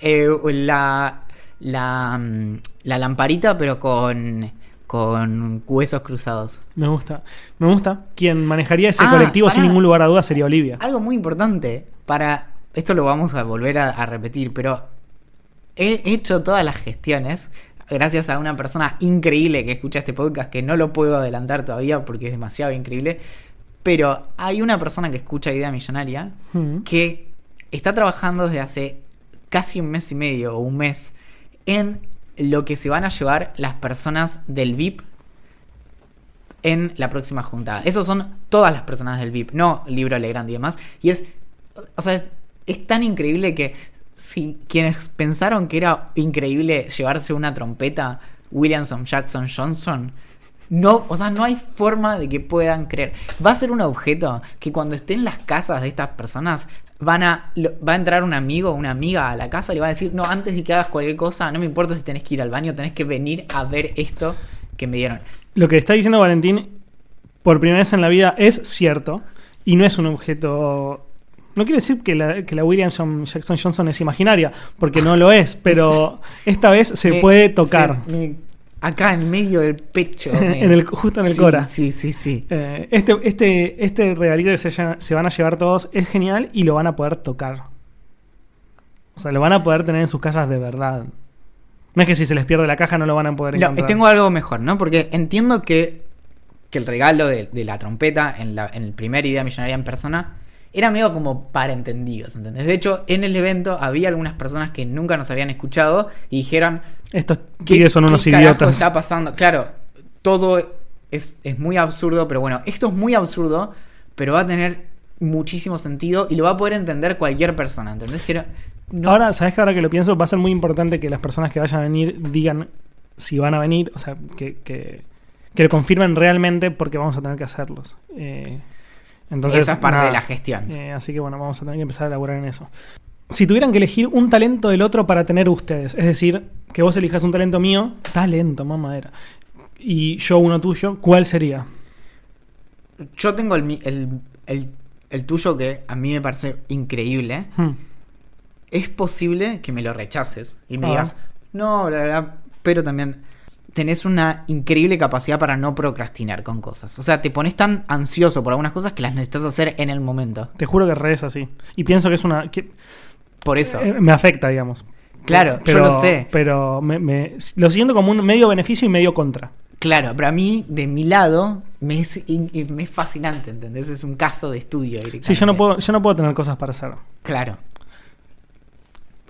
eh, la, la mm, la lamparita pero con con huesos cruzados. Me gusta. Me gusta. Quien manejaría ese Ah, colectivo sin ningún lugar a duda sería Olivia. Algo muy importante para esto lo vamos a volver a, a repetir, pero he hecho todas las gestiones gracias a una persona increíble que escucha este podcast que no lo puedo adelantar todavía porque es demasiado increíble, pero hay una persona que escucha Idea Millonaria Mm. que está trabajando desde hace casi un mes y medio o un mes en lo que se van a llevar las personas del VIP en la próxima juntada. Esos son todas las personas del VIP, no Libro Legrand y demás. Y es, o sea, es, es tan increíble que si quienes pensaron que era increíble llevarse una trompeta Williamson, Jackson, Johnson, no, o sea, no hay forma de que puedan creer. Va a ser un objeto que cuando esté en las casas de estas personas van a va a entrar un amigo o una amiga a la casa y le va a decir, "No, antes de que hagas cualquier cosa, no me importa si tenés que ir al baño, tenés que venir a ver esto que me dieron." Lo que está diciendo Valentín por primera vez en la vida es cierto y no es un objeto. No quiere decir que la, que la Williamson Jackson Johnson es imaginaria, porque no lo es, pero esta vez se Me- puede tocar. se- me- acá en medio del pecho. En el- justo en el Sí, cora. Sí, sí, sí. Eh, este, este, este regalito que se, llama- se van a llevar todos es genial y lo van a poder tocar. O sea, lo van a poder tener en sus casas de verdad. No es que si se les pierde la caja no lo van a poder No, encontrar. tengo algo mejor, ¿no? Porque entiendo que, que el regalo de, de la trompeta en, la, en el primer idea millonaria en persona era medio como para entendidos, ¿entendés? De hecho, en el evento había algunas personas que nunca nos habían escuchado y dijeron, Estos ¿qué, pibes son unos qué idiotas. está pasando? Claro, todo es, es muy absurdo, pero bueno, esto es muy absurdo, pero va a tener muchísimo sentido y lo va a poder entender cualquier persona, ¿entendés? Que no- Ahora, ¿sabes que ahora que lo pienso? Va a ser muy importante que las personas que vayan a venir digan si van a venir, o sea, que, que, que lo confirmen realmente porque vamos a tener que hacerlos. Eh, entonces, esa es parte nada. de la gestión. Eh, así que bueno, vamos a tener que empezar a elaborar en eso. Si tuvieran que elegir un talento del otro para tener ustedes, es decir, que vos elijas un talento mío, talento, mamadera, y yo uno tuyo, ¿cuál sería? Yo tengo el, el, el- el tuyo que a mí me parece increíble. Hmm. Es posible que me lo rechaces y me Ah. digas, no, la verdad, pero también tenés una increíble capacidad para no procrastinar con cosas. O sea, te pones tan ansioso por algunas cosas que las necesitas hacer en el momento. Te juro que re es así. Y pienso que es una... que- Por eso. eh, me afecta, digamos. Claro, yo lo sé. Pero me, me- lo siento como un medio beneficio y medio contra. Claro, pero a mí, de mi lado, me es, me es fascinante, ¿entendés? Es un caso de estudio directamente. Sí, yo no puedo, yo no puedo tener cosas para hacer. Claro,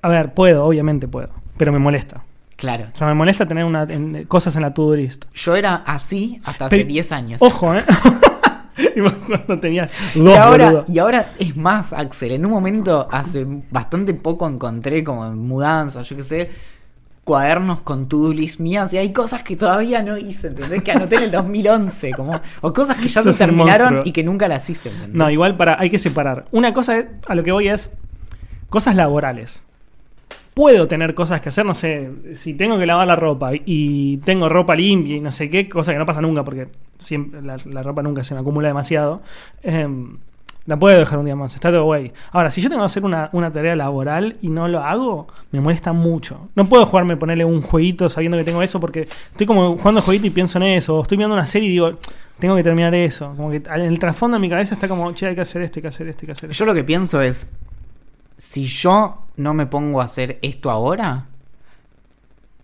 A ver, puedo, obviamente puedo. Pero me molesta. Claro. O sea, me molesta tener una, en- cosas en la to-do list. Yo era así hasta hace Pero- 10 años. Ojo, ¿eh? y vos cuando tenías Y dos, ahora, boludo. y ahora es más, Axel. En un momento, hace bastante poco, encontré como en mudanza, yo qué sé, cuadernos con to-do list mías. Y hay cosas que todavía no hice, ¿entendés? Que anoté en el 2011. Como, o cosas que ya Sos se terminaron y que nunca las hice, ¿entendés? No, igual para, hay que separar. Una cosa es, a lo que voy es cosas laborales. Puedo tener cosas que hacer, no sé, si tengo que lavar la ropa y- tengo ropa limpia y no sé qué, cosa que no pasa nunca porque siempre, la, ropa nunca se me acumula demasiado. em, la puedo dejar un día más, está todo güey. Ahora, si yo tengo que hacer una, una tarea laboral y no lo hago, me molesta mucho. No puedo jugarme, ponerle un jueguito sabiendo que tengo eso porque estoy como jugando jueguito y pienso en eso. O estoy viendo una serie y digo, tengo que terminar eso. Como que en el trasfondo de mi cabeza está como, che, hay que hacer esto, hay que hacer esto, hay que hacer esto. Yo lo que pienso es, si yo no me pongo a hacer esto ahora,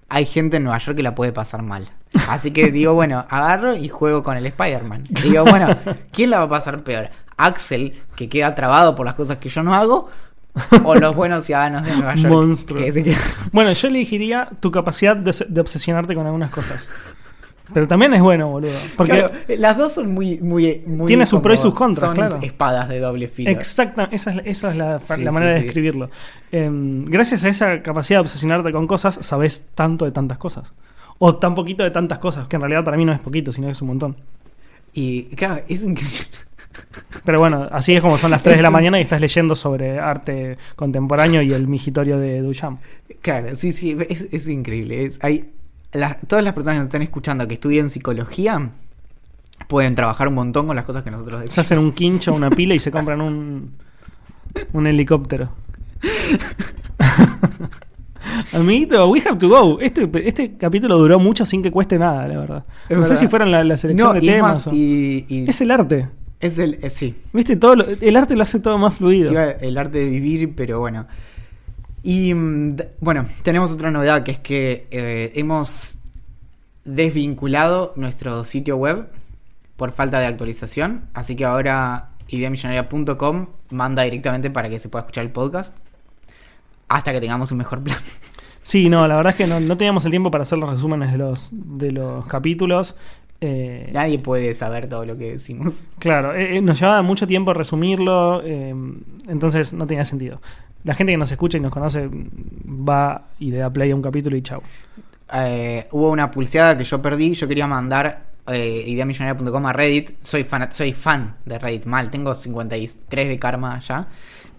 hay gente en Nueva York que la puede pasar mal. Así que digo, bueno, agarro y juego con el Spider-Man. Digo, bueno, ¿quién la va a pasar peor? ¿Axel, que queda trabado por las cosas que yo no hago? ¿O los buenos ciudadanos de Nueva York? Monstruo. Que se Bueno, yo elegiría tu capacidad de, de obsesionarte con algunas cosas. Pero también es bueno, boludo. Porque Claro, las dos son muy... muy, muy Tiene sus pros y sus contras, Son claro. espadas de doble filo. Exacta, esa es, la- esa es la, Sí, la sí, manera de describirlo. Em, gracias a esa capacidad de obsesionarte con cosas, sabes tanto de tantas cosas. O tan poquito de tantas cosas, que en realidad para mí no es poquito, sino que es un montón. Y claro, es increíble. Pero bueno, así es como son las 3 de la mañana y estás leyendo sobre arte contemporáneo y el migitorio de Duchamp. Claro, sí, sí, es, es increíble. Es, hay, las- todas las personas que nos están escuchando que estudian psicología pueden trabajar un montón con las cosas que nosotros Se decimos. hacen un quincho, una pila y se compran un, un helicóptero. Amiguito, we have to go. Este, este capítulo duró mucho sin que cueste nada, la verdad. Es no sé si fueron la, la selección No, de y temas. más, o- y, y Es el arte. es el, eh, sí, ¿Viste? Todo lo- el arte lo hace todo más fluido. el arte de vivir, pero bueno. Y mm, bueno, tenemos otra novedad que es que eh, hemos desvinculado nuestro sitio web por falta de actualización, así que ahora ideamillonaria.com manda directamente para que se pueda escuchar el podcast hasta que tengamos un mejor plan. Sí, no, la verdad es que no, no teníamos el tiempo para hacer los resúmenes de los, de los capítulos. Eh, Nadie puede saber todo lo que decimos. Claro, eh, eh, nos llevaba mucho tiempo resumirlo, eh, entonces no tenía sentido. La gente que nos escucha y nos conoce va y le da play a un capítulo y chau. Hubo una pulseada que yo perdí. Yo quería mandar ideamillonaria.com a Reddit. Soy fan, soy fan de Reddit. Mal, tengo 53 de karma ya.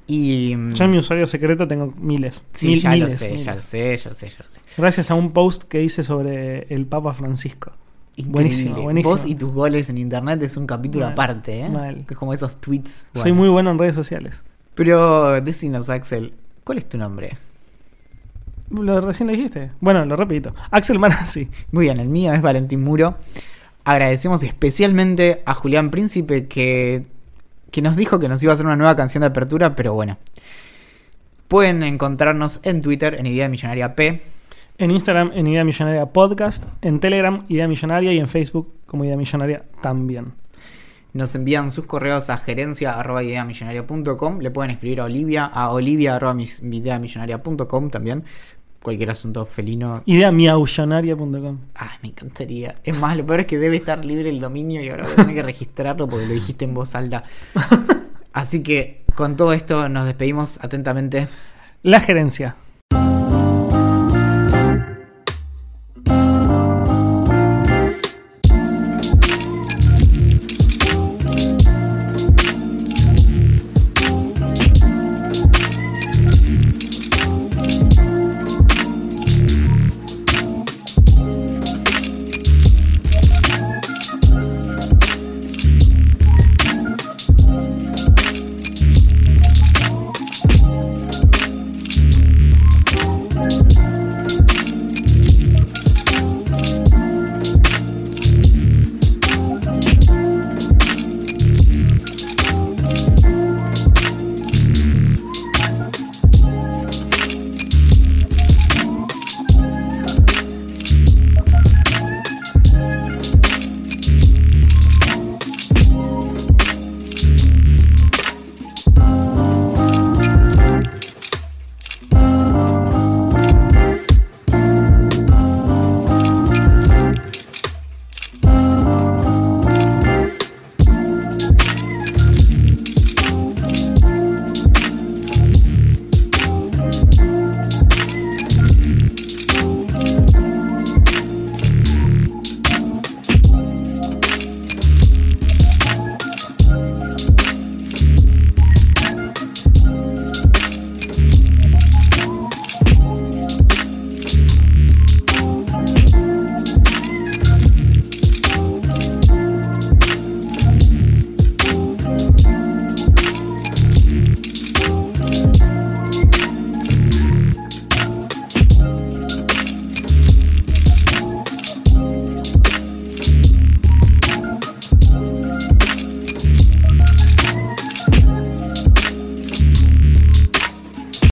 Y. mm, Yo en mi usuario secreto tengo miles. Sí, mil- ya miles, lo sé, miles. ya lo sé, ya lo sé, ya lo sé. Gracias a un post que hice sobre el Papa Francisco. Buenísimo, Increíble. buenísimo. Vos y tus goles en internet es un capítulo Mal, aparte, ¿eh? mal. Que es como esos tweets. Soy muy bueno en redes sociales. Pero decinos, Axel, ¿cuál es tu nombre? ¿Lo recién lo dijiste? Bueno, lo repito. Axel Manassi. Muy bien, el mío es Valentín Muro. Agradecemos especialmente a Julián Príncipe que, que nos dijo que nos iba a hacer una nueva canción de apertura, pero bueno. Pueden encontrarnos en Twitter en Idea Millonaria P. En Instagram, en Idea Millonaria Podcast. En Telegram, Idea Millonaria. Y en Facebook, como Idea Millonaria también. nos envían sus correos a gerencia.ideamillonaria.com. Le pueden escribir a Olivia, a olivia.ideamillonaria.com también. Cualquier asunto felino. Idea miausionaria.com. Ah, me encantaría. Es más, lo peor es que debe estar libre el dominio y ahora voy a tener que registrarlo porque lo dijiste en voz alta. Así que con todo esto nos despedimos atentamente. La gerencia.